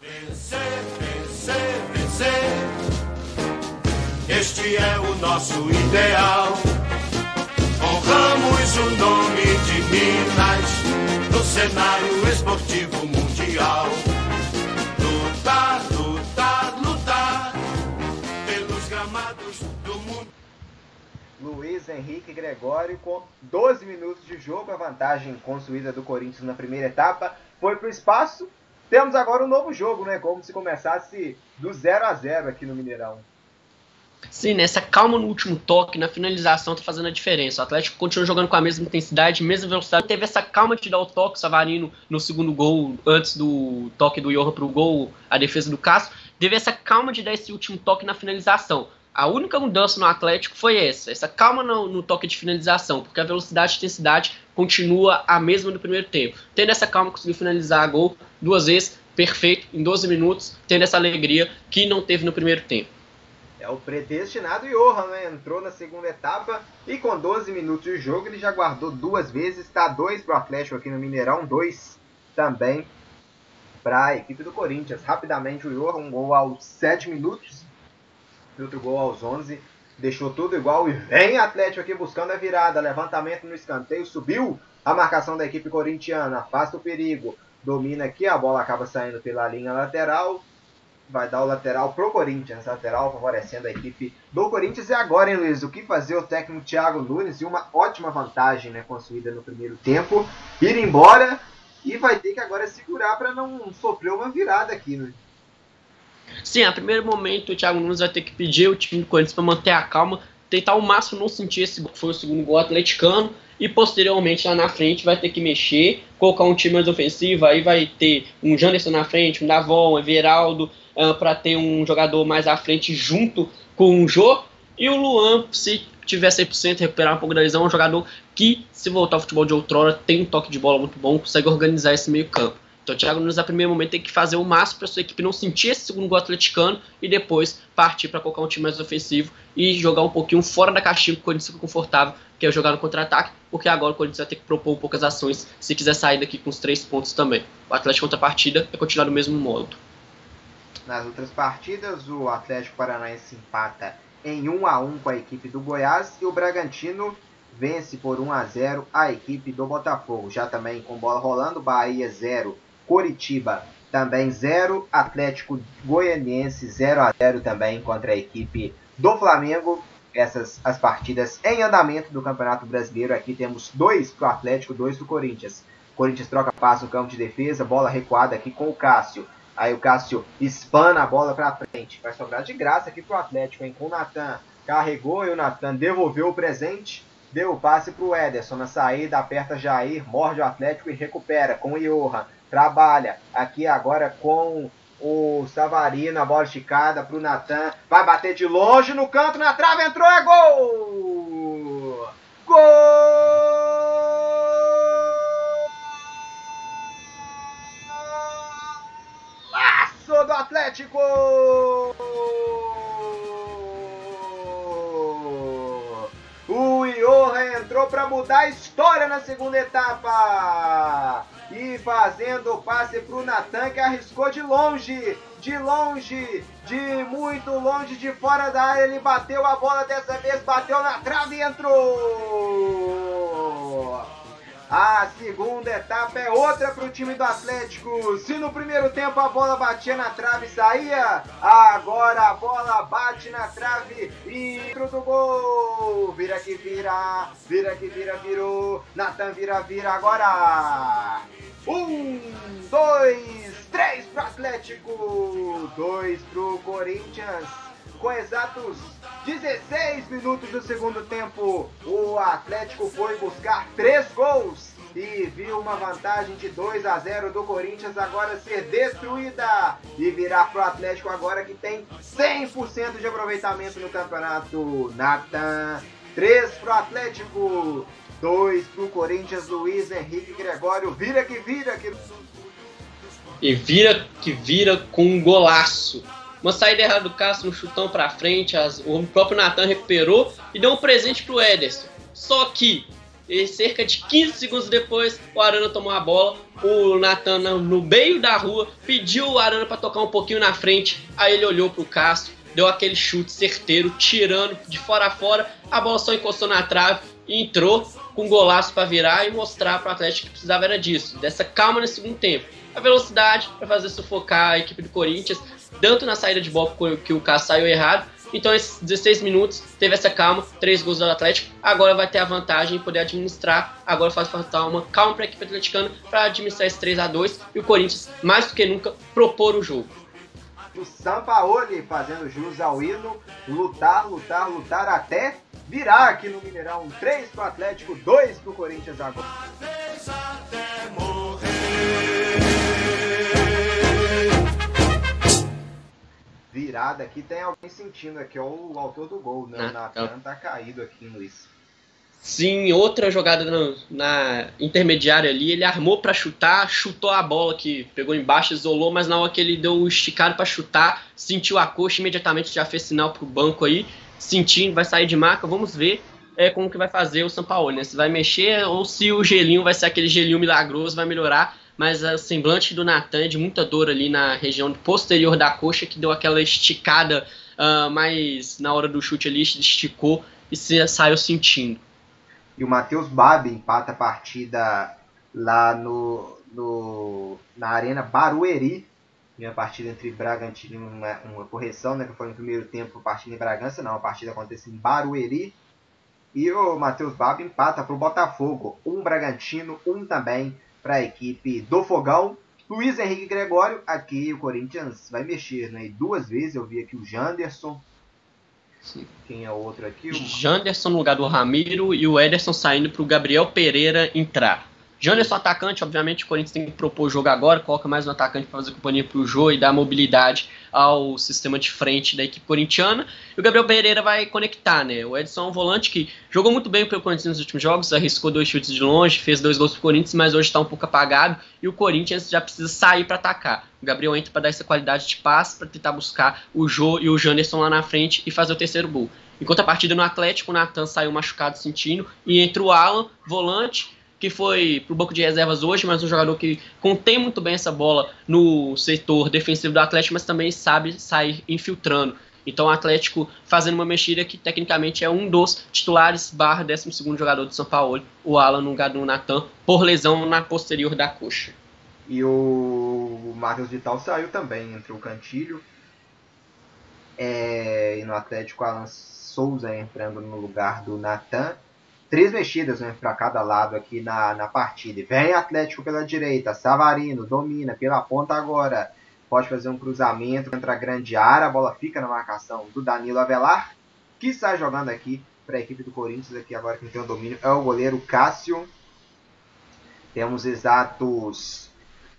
Vencer, vencer, vencer. Este é o nosso ideal. Honramos o nome de Minas no cenário esportivo mundial. Lutar, lutar, lutar pelos gramados do mundo. Luiz Henrique Gregório com 12 minutos de jogo, a vantagem construída do Corinthians na primeira etapa foi para o espaço. Temos agora um novo jogo, né? Como se começasse do 0 a 0 aqui no Mineirão. Sim, nessa calma no último toque, na finalização, tá fazendo a diferença. O Atlético continua jogando com a mesma intensidade, mesma velocidade. Teve essa calma de dar o toque, Savarino no segundo gol, antes do toque do Johan pro gol, a defesa do Cássio. Teve essa calma de dar esse último toque na finalização. A única mudança no Atlético foi essa, essa calma no, no toque de finalização, porque a velocidade e intensidade continua a mesma do primeiro tempo. Tendo essa calma, conseguiu finalizar a gol duas vezes, perfeito, em 12 minutos, tendo essa alegria que não teve no primeiro tempo. É o predestinado Johan, né? Entrou na segunda etapa e com 12 minutos de jogo ele já guardou duas vezes. Está dois para o Atlético aqui no Mineirão, dois também para a equipe do Corinthians. Rapidamente o Johan, um gol aos 7 minutos e outro gol aos 11. Deixou tudo igual e vem Atlético aqui buscando a virada. Levantamento no escanteio, subiu a marcação da equipe corintiana, afasta o perigo. Domina aqui, a bola acaba saindo pela linha lateral vai dar o lateral pro Corinthians, lateral favorecendo a equipe do Corinthians. E agora, hein, Luiz, o que fazer o técnico Thiago Nunes e uma ótima vantagem né, construída no primeiro tempo, ir embora e vai ter que agora segurar para não sofrer uma virada aqui, né? Sim, a primeiro momento o Thiago Nunes vai ter que pedir o time do Corinthians para manter a calma, tentar ao máximo não sentir esse gol, foi o segundo gol atleticano, e posteriormente lá na frente vai ter que mexer, colocar um time mais ofensivo, aí vai ter um Janderson na frente, um Davon, um Everaldo, uh, para ter um jogador mais à frente junto com o Jô, e o Luan, se tiver 100%, recuperar um pouco da lesão, é um jogador que, se voltar ao futebol de outrora, tem um toque de bola muito bom, consegue organizar esse meio campo. Então o Thiago Nunes, a primeiro momento, tem que fazer o máximo para sua equipe não sentir esse segundo gol atleticano e depois partir para colocar um time mais ofensivo e jogar um pouquinho fora da caixinha que o fica confortável, que é jogar no contra-ataque, porque agora o Corinthians vai ter que propor um poucas ações se quiser sair daqui com os três pontos também. O Atlético contra a partida é continuar do mesmo modo. Nas outras partidas, o Atlético Paranaense empata em 1 a 1 com a equipe do Goiás e o Bragantino vence por 1 a 0 a equipe do Botafogo. Já também com bola rolando, Bahia 0, Coritiba também 0, Atlético Goianiense 0 a 0 também contra a equipe do Flamengo. Essas as partidas em andamento do Campeonato Brasileiro. Aqui temos dois para o Atlético, dois para o Corinthians. Corinthians troca passo no campo de defesa, bola recuada aqui com o Cássio. Aí o Cássio espana a bola para frente. Vai sobrar de graça aqui para o Atlético, hein? Com o Natan. Carregou e o Natan devolveu o presente. Deu o passe para o Ederson na saída, aperta Jair, morde o Atlético e recupera com o Johan trabalha aqui agora com o Savarino, a bola esticada para o Natan, vai bater de longe no canto, na trave, entrou, é gol! Gol! Atlético! O Johan entrou para mudar a história na segunda etapa e fazendo o passe para o Natan que arriscou de longe, de longe, de muito longe, de fora da área. Ele bateu a bola dessa vez, bateu na trave e entrou. A segunda etapa é outra para o time do Atlético. Se no primeiro tempo a bola batia na trave e saía, agora a bola bate na trave e dentro do gol. Vira que vira, vira que vira, virou. Natan vira, vira agora. Um, dois, três pro Atlético, dois pro Corinthians. Com exatos 16 minutos do segundo tempo, o Atlético foi buscar três gols e viu uma vantagem de 2 a 0 do Corinthians agora ser destruída e virar pro Atlético agora que tem 100% de aproveitamento no campeonato. Nathan, 3 pro Atlético, 2 pro Corinthians, Luiz Henrique Gregório. Vira que vira. Que... E vira que vira com um golaço. Uma saída errada do Castro, um chutão pra frente. As, o próprio Natan recuperou e deu um presente pro Ederson. Só que, cerca de 15 segundos depois, o Arana tomou a bola. O Natan, no meio da rua, pediu o Arana para tocar um pouquinho na frente. Aí ele olhou pro Castro, deu aquele chute certeiro, tirando de fora a fora. A bola só encostou na trave e entrou com um golaço para virar e mostrar para o Atlético que precisava era disso, dessa calma no segundo tempo. A velocidade para fazer sufocar a equipe do Corinthians, tanto na saída de bola que o Cássio saiu errado. Então, esses 16 minutos, teve essa calma, três gols do Atlético. Agora vai ter a vantagem em poder administrar. Agora faz faltar uma calma para a equipe atleticana para administrar esse 3 a 2 e o Corinthians, mais do que nunca, propor o jogo o Sampaoli fazendo jus ao hino, lutar, lutar, lutar até virar aqui no Mineirão. 3 pro Atlético, 2 pro Corinthians agora. Virada aqui, tem alguém sentindo aqui, ó, o autor do gol, né? Ah, o Natan então. tá caído aqui, Luiz. Sim, outra jogada na, na intermediária ali, ele armou para chutar, chutou a bola que pegou embaixo, isolou, mas na hora que ele deu o esticado para chutar, sentiu a coxa, imediatamente já fez sinal pro banco aí, sentindo, vai sair de marca, vamos ver é, como que vai fazer o São Paulo, né? Se vai mexer ou se o gelinho vai ser aquele gelinho milagroso, vai melhorar, mas o semblante do Natan é de muita dor ali na região posterior da coxa, que deu aquela esticada, uh, mas na hora do chute ali esticou e se, saiu sentindo. E o Matheus Babi empata a partida lá no, no, na Arena Barueri. Uma partida entre Bragantino, uma, uma correção, né? Que foi no primeiro tempo partida em Bragança, não, a partida acontece em Barueri. E o Matheus Babi empata para o Botafogo. Um Bragantino, um também para a equipe do Fogão. Luiz Henrique Gregório, aqui o Corinthians vai mexer, né? E duas vezes eu vi aqui o Janderson Sim. Quem é o outro aqui? O... Janderson no lugar do Ramiro e o Ederson saindo para o Gabriel Pereira entrar. Janderson atacante, obviamente o Corinthians tem que propor o jogo agora, coloca mais um atacante para fazer companhia para o jogo e dar mobilidade ao sistema de frente da equipe corintiana. E o Gabriel Pereira vai conectar, né? O Edson é um volante que jogou muito bem pelo Corinthians nos últimos jogos, arriscou dois chutes de longe, fez dois gols para o Corinthians, mas hoje está um pouco apagado e o Corinthians já precisa sair para atacar. O Gabriel entra para dar essa qualidade de passe, para tentar buscar o Jô e o Janderson lá na frente e fazer o terceiro gol. Enquanto a partida no Atlético, o Natan saiu machucado sentindo e entra o Alan, volante, que foi pro banco de reservas hoje, mas um jogador que contém muito bem essa bola no setor defensivo do Atlético, mas também sabe sair infiltrando. Então o Atlético fazendo uma mexida que tecnicamente é um dos titulares barra 12 jogador de São Paulo, o Alan no lugar do Natan, por lesão na posterior da coxa. E o Matheus Vital saiu também, entre o Cantilho. É, e no Atlético, Alan Souza entrando no lugar do Natan três mexidas né, para cada lado aqui na, na partida. Vem Atlético pela direita, Savarino domina pela ponta agora. Pode fazer um cruzamento contra a grande área, a bola fica na marcação do Danilo Avelar, que está jogando aqui para a equipe do Corinthians. Aqui agora quem tem o domínio é o goleiro Cássio. Temos exatos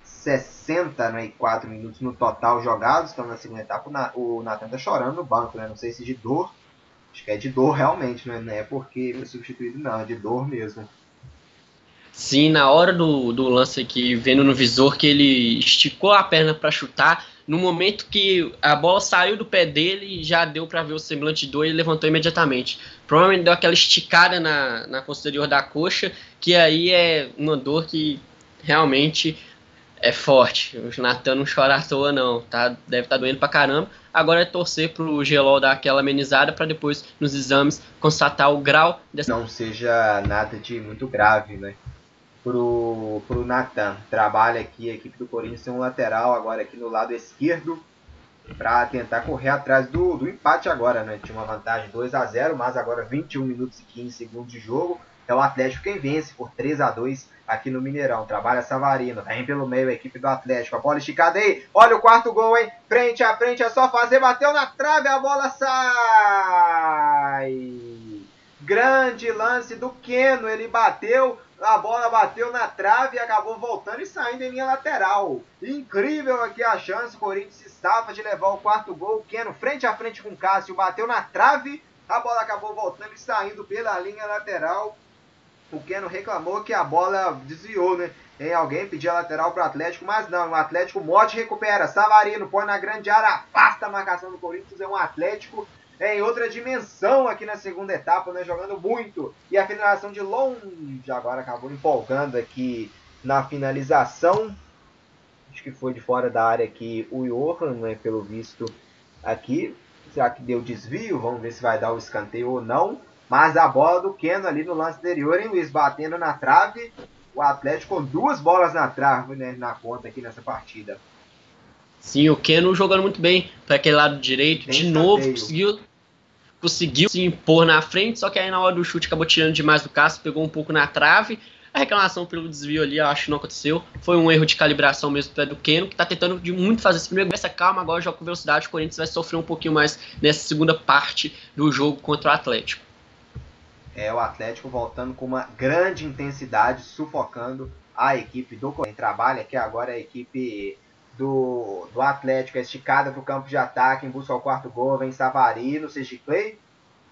64 minutos no total jogados. Estamos na segunda etapa. O Natan está chorando no banco, né? Não sei se de dor Acho que é de dor realmente, não é, não é porque foi substituído, não, é de dor mesmo. Sim, na hora do, do lance aqui, vendo no visor que ele esticou a perna para chutar, no momento que a bola saiu do pé dele, já deu para ver o semblante de dor e ele levantou imediatamente. Provavelmente deu aquela esticada na, na posterior da coxa, que aí é uma dor que realmente é forte. O Natan não chora à toa, não. Tá? Deve estar tá doendo pra caramba. Agora é torcer pro Gelol dar aquela amenizada para depois, nos exames, constatar o grau dessa. Não seja nada de muito grave, né? Pro, pro Natan. Trabalha aqui a equipe do Corinthians tem um lateral agora aqui no lado esquerdo para tentar correr atrás do, do empate agora, né? Tinha uma vantagem 2 a 0 mas agora 21 minutos e 15 segundos de jogo. É o Atlético quem vence por 3 a 2 aqui no Mineirão. Trabalha Savarino, vem pelo meio a equipe do Atlético. A bola esticada aí. Olha o quarto gol, hein? Frente a frente, é só fazer. Bateu na trave, a bola sai. Grande lance do Keno. Ele bateu, a bola bateu na trave e acabou voltando e saindo em linha lateral. Incrível aqui a chance. O Corinthians estava de levar o quarto gol. Keno frente a frente com o Cássio bateu na trave. A bola acabou voltando e saindo pela linha lateral o Keno reclamou que a bola desviou, né? Em alguém pedia lateral para o Atlético, mas não, o Atlético Mote recupera. Savarino põe na grande área, afasta a marcação do Corinthians. É um Atlético em outra dimensão aqui na segunda etapa, né? Jogando muito. E a finalização de longe agora acabou empolgando aqui na finalização. Acho que foi de fora da área aqui o Johan, né? Pelo visto aqui. Será que deu desvio? Vamos ver se vai dar o escanteio ou não. Mas a bola do Keno ali no lance anterior, hein, Luiz? Batendo na trave. O Atlético com duas bolas na trave, né, na conta aqui nessa partida. Sim, o Keno jogando muito bem para aquele lado direito. De novo, conseguiu, conseguiu se impor na frente, só que aí na hora do chute acabou tirando demais do Cássio, pegou um pouco na trave. A reclamação pelo desvio ali, eu acho que não aconteceu. Foi um erro de calibração mesmo do Keno, que tá tentando de muito fazer esse primeiro. Essa calma agora, joga com velocidade. O Corinthians vai sofrer um pouquinho mais nessa segunda parte do jogo contra o Atlético é o Atlético voltando com uma grande intensidade, sufocando a equipe do Corinthians. Trabalha que agora a equipe do, do Atlético é esticada para o campo de ataque em busca ao quarto gol. Vem Savarino, Clay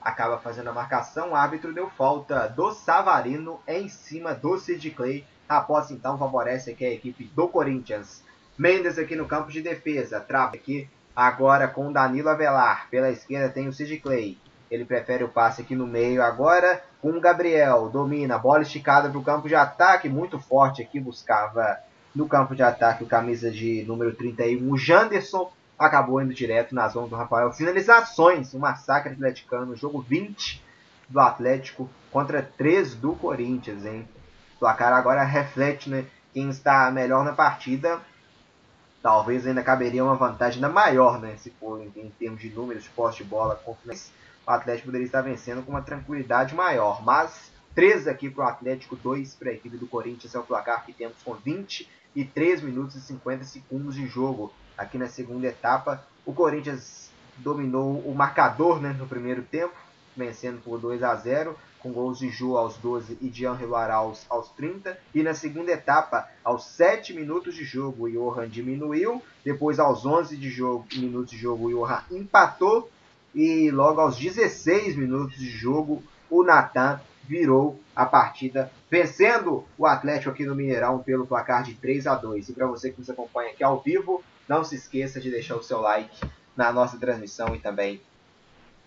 acaba fazendo a marcação. O árbitro deu falta do Savarino em cima do Clay. A posse então favorece aqui a equipe do Corinthians. Mendes aqui no campo de defesa. Trava aqui agora com Danilo Avelar. Pela esquerda tem o Clay. Ele prefere o passe aqui no meio agora com o Gabriel. Domina, bola esticada para o campo de ataque. Muito forte aqui, buscava no campo de ataque o camisa de número 31. O Janderson acabou indo direto nas mãos do Rafael. Finalizações, um massacre atleticano. Jogo 20 do Atlético contra 3 do Corinthians, hein? O placar agora reflete né, quem está melhor na partida. Talvez ainda caberia uma vantagem ainda maior, né? Se for em, em termos de números, posse de bola, confiança o Atlético poderia estar vencendo com uma tranquilidade maior. Mas 3 aqui para o Atlético, 2 para a equipe do Corinthians. É o placar que temos com 23 minutos e 50 segundos de jogo aqui na segunda etapa. O Corinthians dominou o marcador né, no primeiro tempo, vencendo por 2 a 0 com gols de Ju aos 12 e de Angelo Arauz aos 30. E na segunda etapa, aos 7 minutos de jogo, o Johan diminuiu. Depois, aos 11 de jogo, minutos de jogo, o Johan empatou. E logo aos 16 minutos de jogo, o Natan virou a partida, vencendo o Atlético aqui no Mineirão pelo placar de 3 a 2. E para você que nos acompanha aqui ao vivo, não se esqueça de deixar o seu like na nossa transmissão e também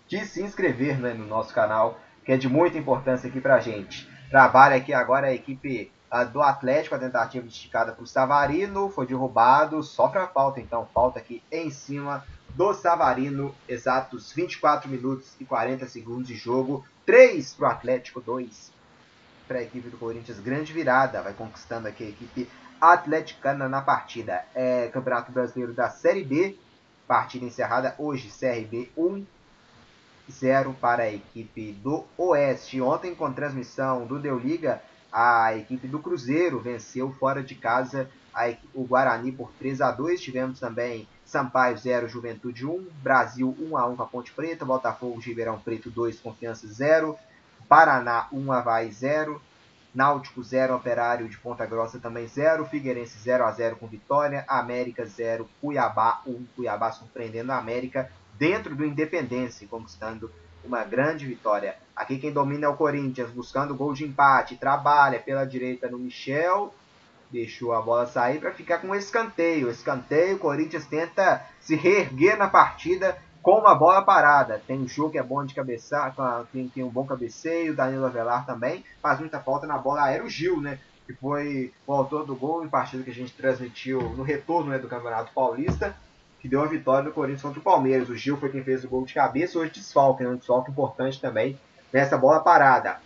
de se inscrever né, no nosso canal, que é de muita importância aqui para a gente. Trabalha aqui agora a equipe do Atlético, a tentativa esticada para o Savarino, foi derrubado, sofre a falta, então falta aqui em cima do Savarino, exatos 24 minutos e 40 segundos de jogo, 3 para o Atlético, 2 para a equipe do Corinthians, grande virada, vai conquistando aqui a equipe atleticana na partida. É Campeonato Brasileiro da Série B, partida encerrada hoje, CRB 1 0 para a equipe do Oeste. Ontem, com transmissão do Deu Liga, a equipe do Cruzeiro venceu fora de casa a, o Guarani por 3 a 2 Tivemos também Sampaio 0, Juventude 1, Brasil 1 a 1 com a Ponte Preta, Botafogo de Ribeirão Preto 2, Confiança 0, Paraná 1, Havaí 0, Náutico 0, Operário de Ponta Grossa também 0, Figueirense 0 a 0 com Vitória, América 0, Cuiabá 1, Cuiabá surpreendendo a América dentro do Independência, conquistando uma grande vitória. Aqui quem domina é o Corinthians, buscando gol de empate, trabalha pela direita no Michel, deixou a bola sair para ficar com um escanteio. Escanteio, o Corinthians tenta se reerguer na partida com uma bola parada. Tem o jogo que é bom de cabeçar, tem, tem um bom cabeceio, Danilo Avelar também, faz muita falta na bola aérea. O Gil, né? Que foi o autor do gol em partida que a gente transmitiu no retorno né, do Campeonato Paulista, que deu a vitória do Corinthians contra o Palmeiras. O Gil foi quem fez o gol de cabeça, hoje desfalque, né? um desfalque importante também nessa bola parada.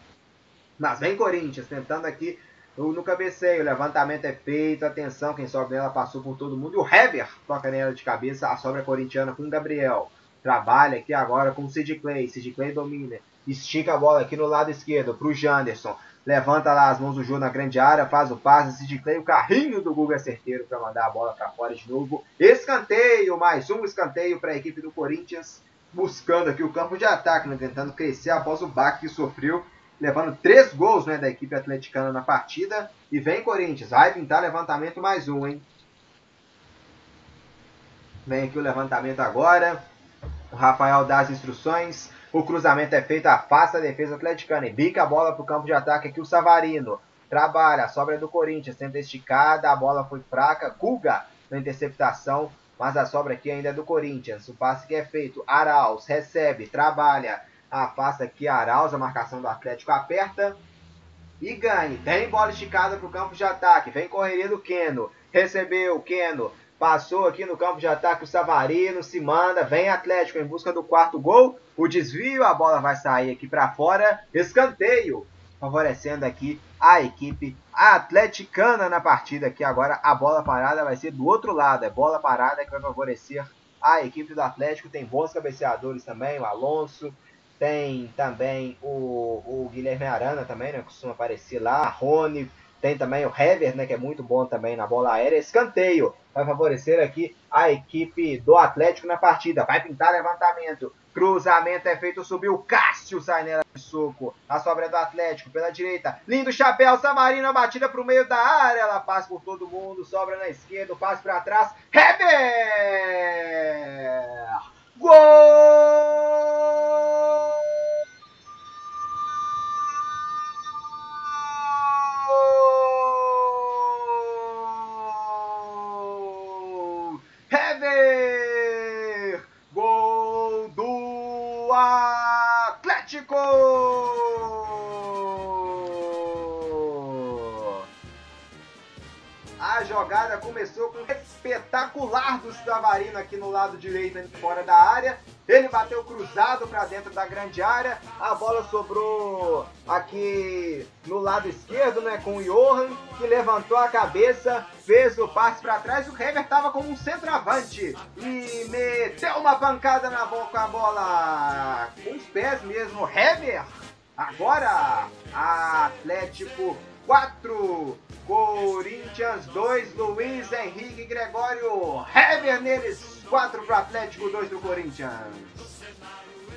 Mas vem Corinthians, tentando aqui no, no cabeceio, o levantamento é feito, atenção, quem sobe nela passou por todo mundo. E o Hever toca nela de cabeça, a sobra corintiana com o Gabriel. Trabalha aqui agora com o Sid Clay. Sid Clay domina. Estica a bola aqui no lado esquerdo para o Janderson. Levanta lá as mãos do Ju na grande área, faz o passe, Sid Clay, o carrinho do Guga é certeiro para mandar a bola para fora de novo. Escanteio, mais um escanteio para a equipe do Corinthians, buscando aqui o campo de ataque, né, tentando crescer após o baque que sofreu, levando três gols né, da equipe atleticana na partida. E vem Corinthians, vai pintar levantamento mais um, hein? Vem aqui o levantamento agora. O Rafael dá as instruções. O cruzamento é feito, afasta a defesa atleticana e bica a bola para o campo de ataque aqui o Savarino. Trabalha, a sobra é do Corinthians, tenta esticada, a bola foi fraca. Guga na interceptação, mas a sobra aqui ainda é do Corinthians. O passe que é feito, Arauz recebe, trabalha, afasta aqui Arauz, a marcação do Atlético aperta e ganha. Tem bola esticada para o campo de ataque, vem correria do Keno, recebeu, Keno Passou aqui no campo de ataque o Savarino, se manda, vem Atlético em busca do quarto gol. O desvio, a bola vai sair aqui para fora. Escanteio, favorecendo aqui a equipe atleticana na partida aqui. Agora a bola parada vai ser do outro lado. É bola parada que vai favorecer a equipe do Atlético. Tem bons cabeceadores também, o Alonso. Tem também o, o Guilherme Arana também, né? Costuma aparecer lá. Rony, tem também o Hever, né, que é muito bom também na bola aérea. Escanteio vai favorecer aqui a equipe do Atlético na partida. Vai pintar levantamento. Cruzamento é feito, subiu. Cássio sai nela de soco. A sobra é do Atlético pela direita. Lindo chapéu, Samarino, a batida para o meio da área. Ela passa por todo mundo. Sobra na esquerda, passa para trás. Hever! Gol! Jogada começou com um espetacular do Savarino aqui no lado direito, fora da área. Ele bateu cruzado para dentro da grande área. A bola sobrou aqui no lado esquerdo, né, com o Johan, que levantou a cabeça, fez o passe para trás. O Hever estava como um centroavante e meteu uma pancada na boca com a bola com os pés mesmo. Hever Agora, Atlético 4. Corinthians 2, Luiz Henrique Gregório. Heber neles, 4 para Atlético, 2 do Corinthians.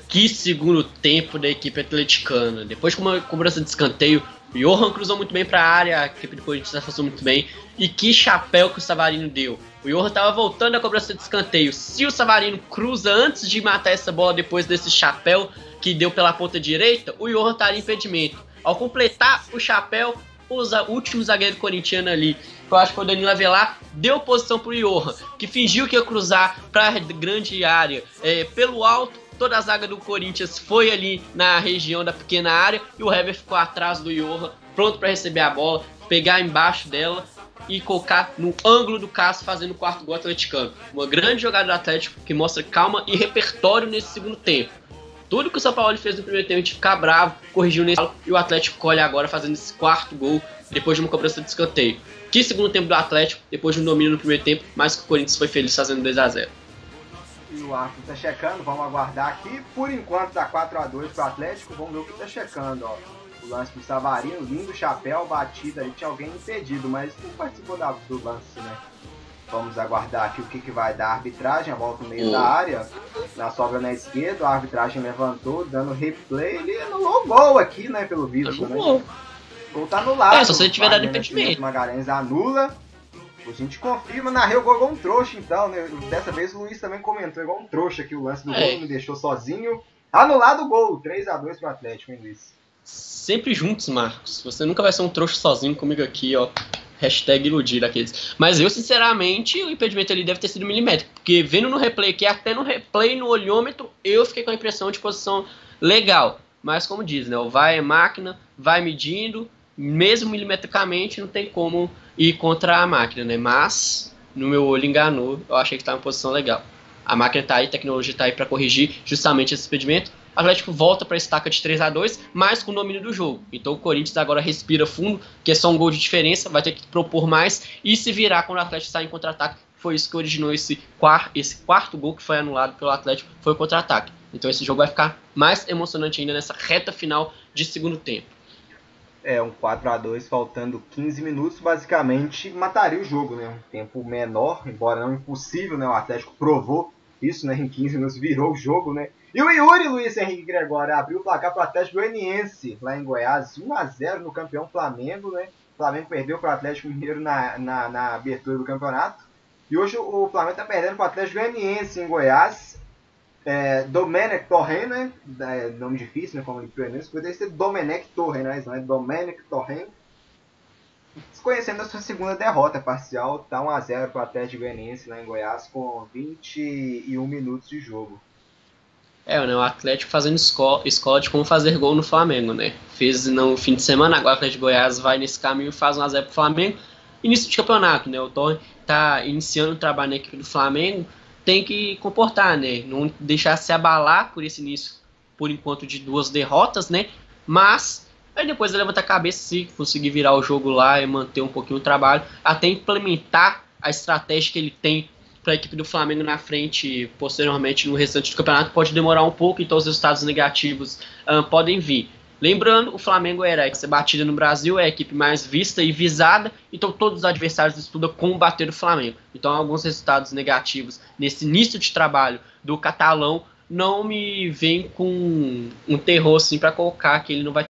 Que segundo tempo da equipe atleticana. Depois com uma cobrança de escanteio, o Johan cruzou muito bem para a área, a equipe do Corinthians afastou muito bem. E que chapéu que o Savarino deu. O Johan estava voltando a cobrança de escanteio. Se o Savarino cruza antes de matar essa bola depois desse chapéu que deu pela ponta direita, o Johan estaria em impedimento. Ao completar o chapéu, o último zagueiro corintiano ali, eu acho que foi o Danilo Avelar, deu posição pro Johan, que fingiu que ia cruzar para a grande área é, pelo alto. Toda a zaga do Corinthians foi ali na região da pequena área e o Hever ficou atrás do Johan, pronto para receber a bola, pegar embaixo dela e colocar no ângulo do Cássio fazendo o quarto gol atleticano. Uma grande jogada do Atlético que mostra calma e repertório nesse segundo tempo. Tudo que o São Paulo fez no primeiro tempo, gente ficar bravo, corrigiu nesse e o Atlético colhe agora fazendo esse quarto gol depois de uma cobrança de escanteio. Que segundo tempo do Atlético, depois de um domínio no primeiro tempo, mas que o Corinthians foi feliz fazendo 2 a 0 E o árbitro tá checando, vamos aguardar aqui. Por enquanto tá 4 a 2 pro Atlético, vamos ver o que tá checando, ó. O lance do Savarino, lindo chapéu, batida ali, tinha alguém impedido, mas não participou do lance, né? Vamos aguardar aqui o que, que vai dar a arbitragem, a volta no meio da área, na sobra na esquerda, a arbitragem levantou, dando replay, ele anulou o gol aqui, né, pelo visto, né? O gol tá anulado. É, se você tiver dado impedimento. Magalhães anula, a gente confirma, narrei o gol igual um trouxa então, né? Dessa vez o Luiz também comentou, igual um trouxa aqui o lance do é. gol, me deixou sozinho. Anulado o gol, 3x2 pro Atlético, hein, Luiz? Sempre juntos, Marcos. Você nunca vai ser um trouxa sozinho comigo aqui, ó. Hashtag iludir aqueles. Mas eu, sinceramente, o impedimento ali deve ter sido milimétrico. Porque vendo no replay aqui, até no replay, no olhômetro, eu fiquei com a impressão de posição legal. Mas como diz, né? O vai é máquina, vai medindo, mesmo milimetricamente, não tem como ir contra a máquina, né? Mas, no meu olho enganou, eu achei que estava em posição legal. A máquina está aí, a tecnologia está aí para corrigir justamente esse impedimento. O Atlético volta para a estaca de 3 a 2 mas com o domínio do jogo. Então o Corinthians agora respira fundo, que é só um gol de diferença, vai ter que propor mais e se virar quando o Atlético sai em contra-ataque. Foi isso que originou esse, quarto, esse quarto gol que foi anulado pelo Atlético, foi o contra-ataque. Então esse jogo vai ficar mais emocionante ainda nessa reta final de segundo tempo. É, um 4 a 2 faltando 15 minutos, basicamente mataria o jogo, né? Um tempo menor, embora não impossível, né? O Atlético provou isso, né? Em 15 minutos virou o jogo, né? E o Yuri Luiz Henrique Gregório abriu o placar para o Atlético Goianiense, lá em Goiás, 1x0 no campeão Flamengo, né? O Flamengo perdeu para o Atlético Mineiro na, na, na, abertura do campeonato. E hoje o Flamengo está perdendo para o Atlético Goianiense em Goiás. É, Domenech Torren, né? É, nome difícil, né? Como ele pronuncia. Poderia ser Domenech Torren, né? Não é Domenech Torren. Desconhecendo a sua segunda derrota parcial, tá 1x0 para o Atlético Goianiense lá em Goiás com 21 minutos de jogo. É, né, o Atlético fazendo escola, escola de como fazer gol no Flamengo, né? Fez no fim de semana, agora o Atlético de Goiás vai nesse caminho e faz um a 0 pro Flamengo. Início de campeonato, né? O Torre tá iniciando o trabalho na equipe do Flamengo, tem que comportar, né? Não deixar se abalar por esse início, por enquanto, de duas derrotas, né? Mas aí depois ele levanta a cabeça se conseguir virar o jogo lá e manter um pouquinho o trabalho, até implementar a estratégia que ele tem para a equipe do Flamengo na frente posteriormente no restante do campeonato pode demorar um pouco, então os resultados negativos uh, podem vir. Lembrando, o Flamengo era a ser batida no Brasil, é a equipe mais vista e visada, então todos os adversários estudam combater o Flamengo. Então alguns resultados negativos nesse início de trabalho do catalão não me vem com um terror assim para colocar que ele não vai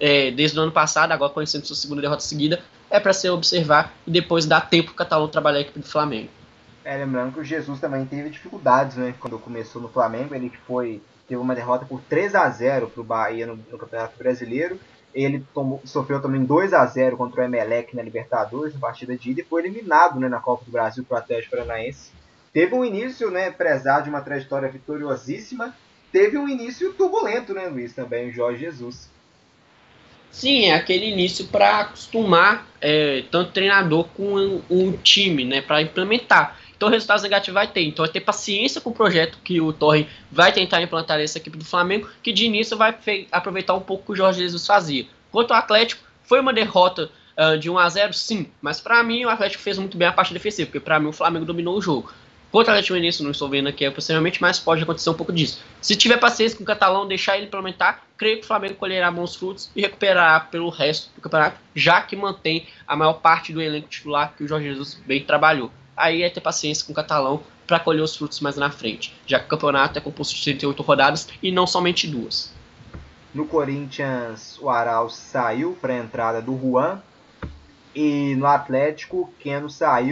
é, desde o ano passado, agora conhecendo sua segunda derrota seguida, é para se observar e depois dar tempo para o catalão trabalhar a equipe do Flamengo. É, lembrando que o Jesus também teve dificuldades, né? Quando começou no Flamengo, ele foi teve uma derrota por 3 a 0 para o Bahia no, no, Campeonato Brasileiro. Ele tomou, sofreu também 2 a 0 contra o Emelec na Libertadores, na partida de ida, e foi eliminado né, na Copa do Brasil para o Atlético Paranaense. Teve um início, né, prezado de uma trajetória vitoriosíssima. Teve um início turbulento, né, Luiz, também, o Jorge Jesus. Sim, é aquele início para acostumar é, tanto treinador com um, time, né, para implementar. Então, resultados negativos vai ter. Então, é ter paciência com o projeto que o Torre vai tentar implantar nessa equipe do Flamengo, que de início vai aproveitar um pouco o que o Jorge Jesus fazia. Quanto ao Atlético, foi uma derrota uh, de 1 a 0 sim, mas para mim o Atlético fez muito bem a parte defensiva, porque para mim o Flamengo dominou o jogo. Contra o Atlético Mineiro, não estou vendo aqui possivelmente, mas pode acontecer um pouco disso. Se tiver paciência com o Catalão, deixar ele implementar, creio que o Flamengo colherá bons frutos e recuperará pelo resto do campeonato, já que mantém a maior parte do elenco titular que o Jorge Jesus bem trabalhou. Aí é ter paciência com o Catalão para colher os frutos mais na frente, já que o campeonato é composto de 38 rodadas e não somente duas. No Corinthians, o Arauz saiu para a entrada do Juan. E no Atlético, Keno saiu.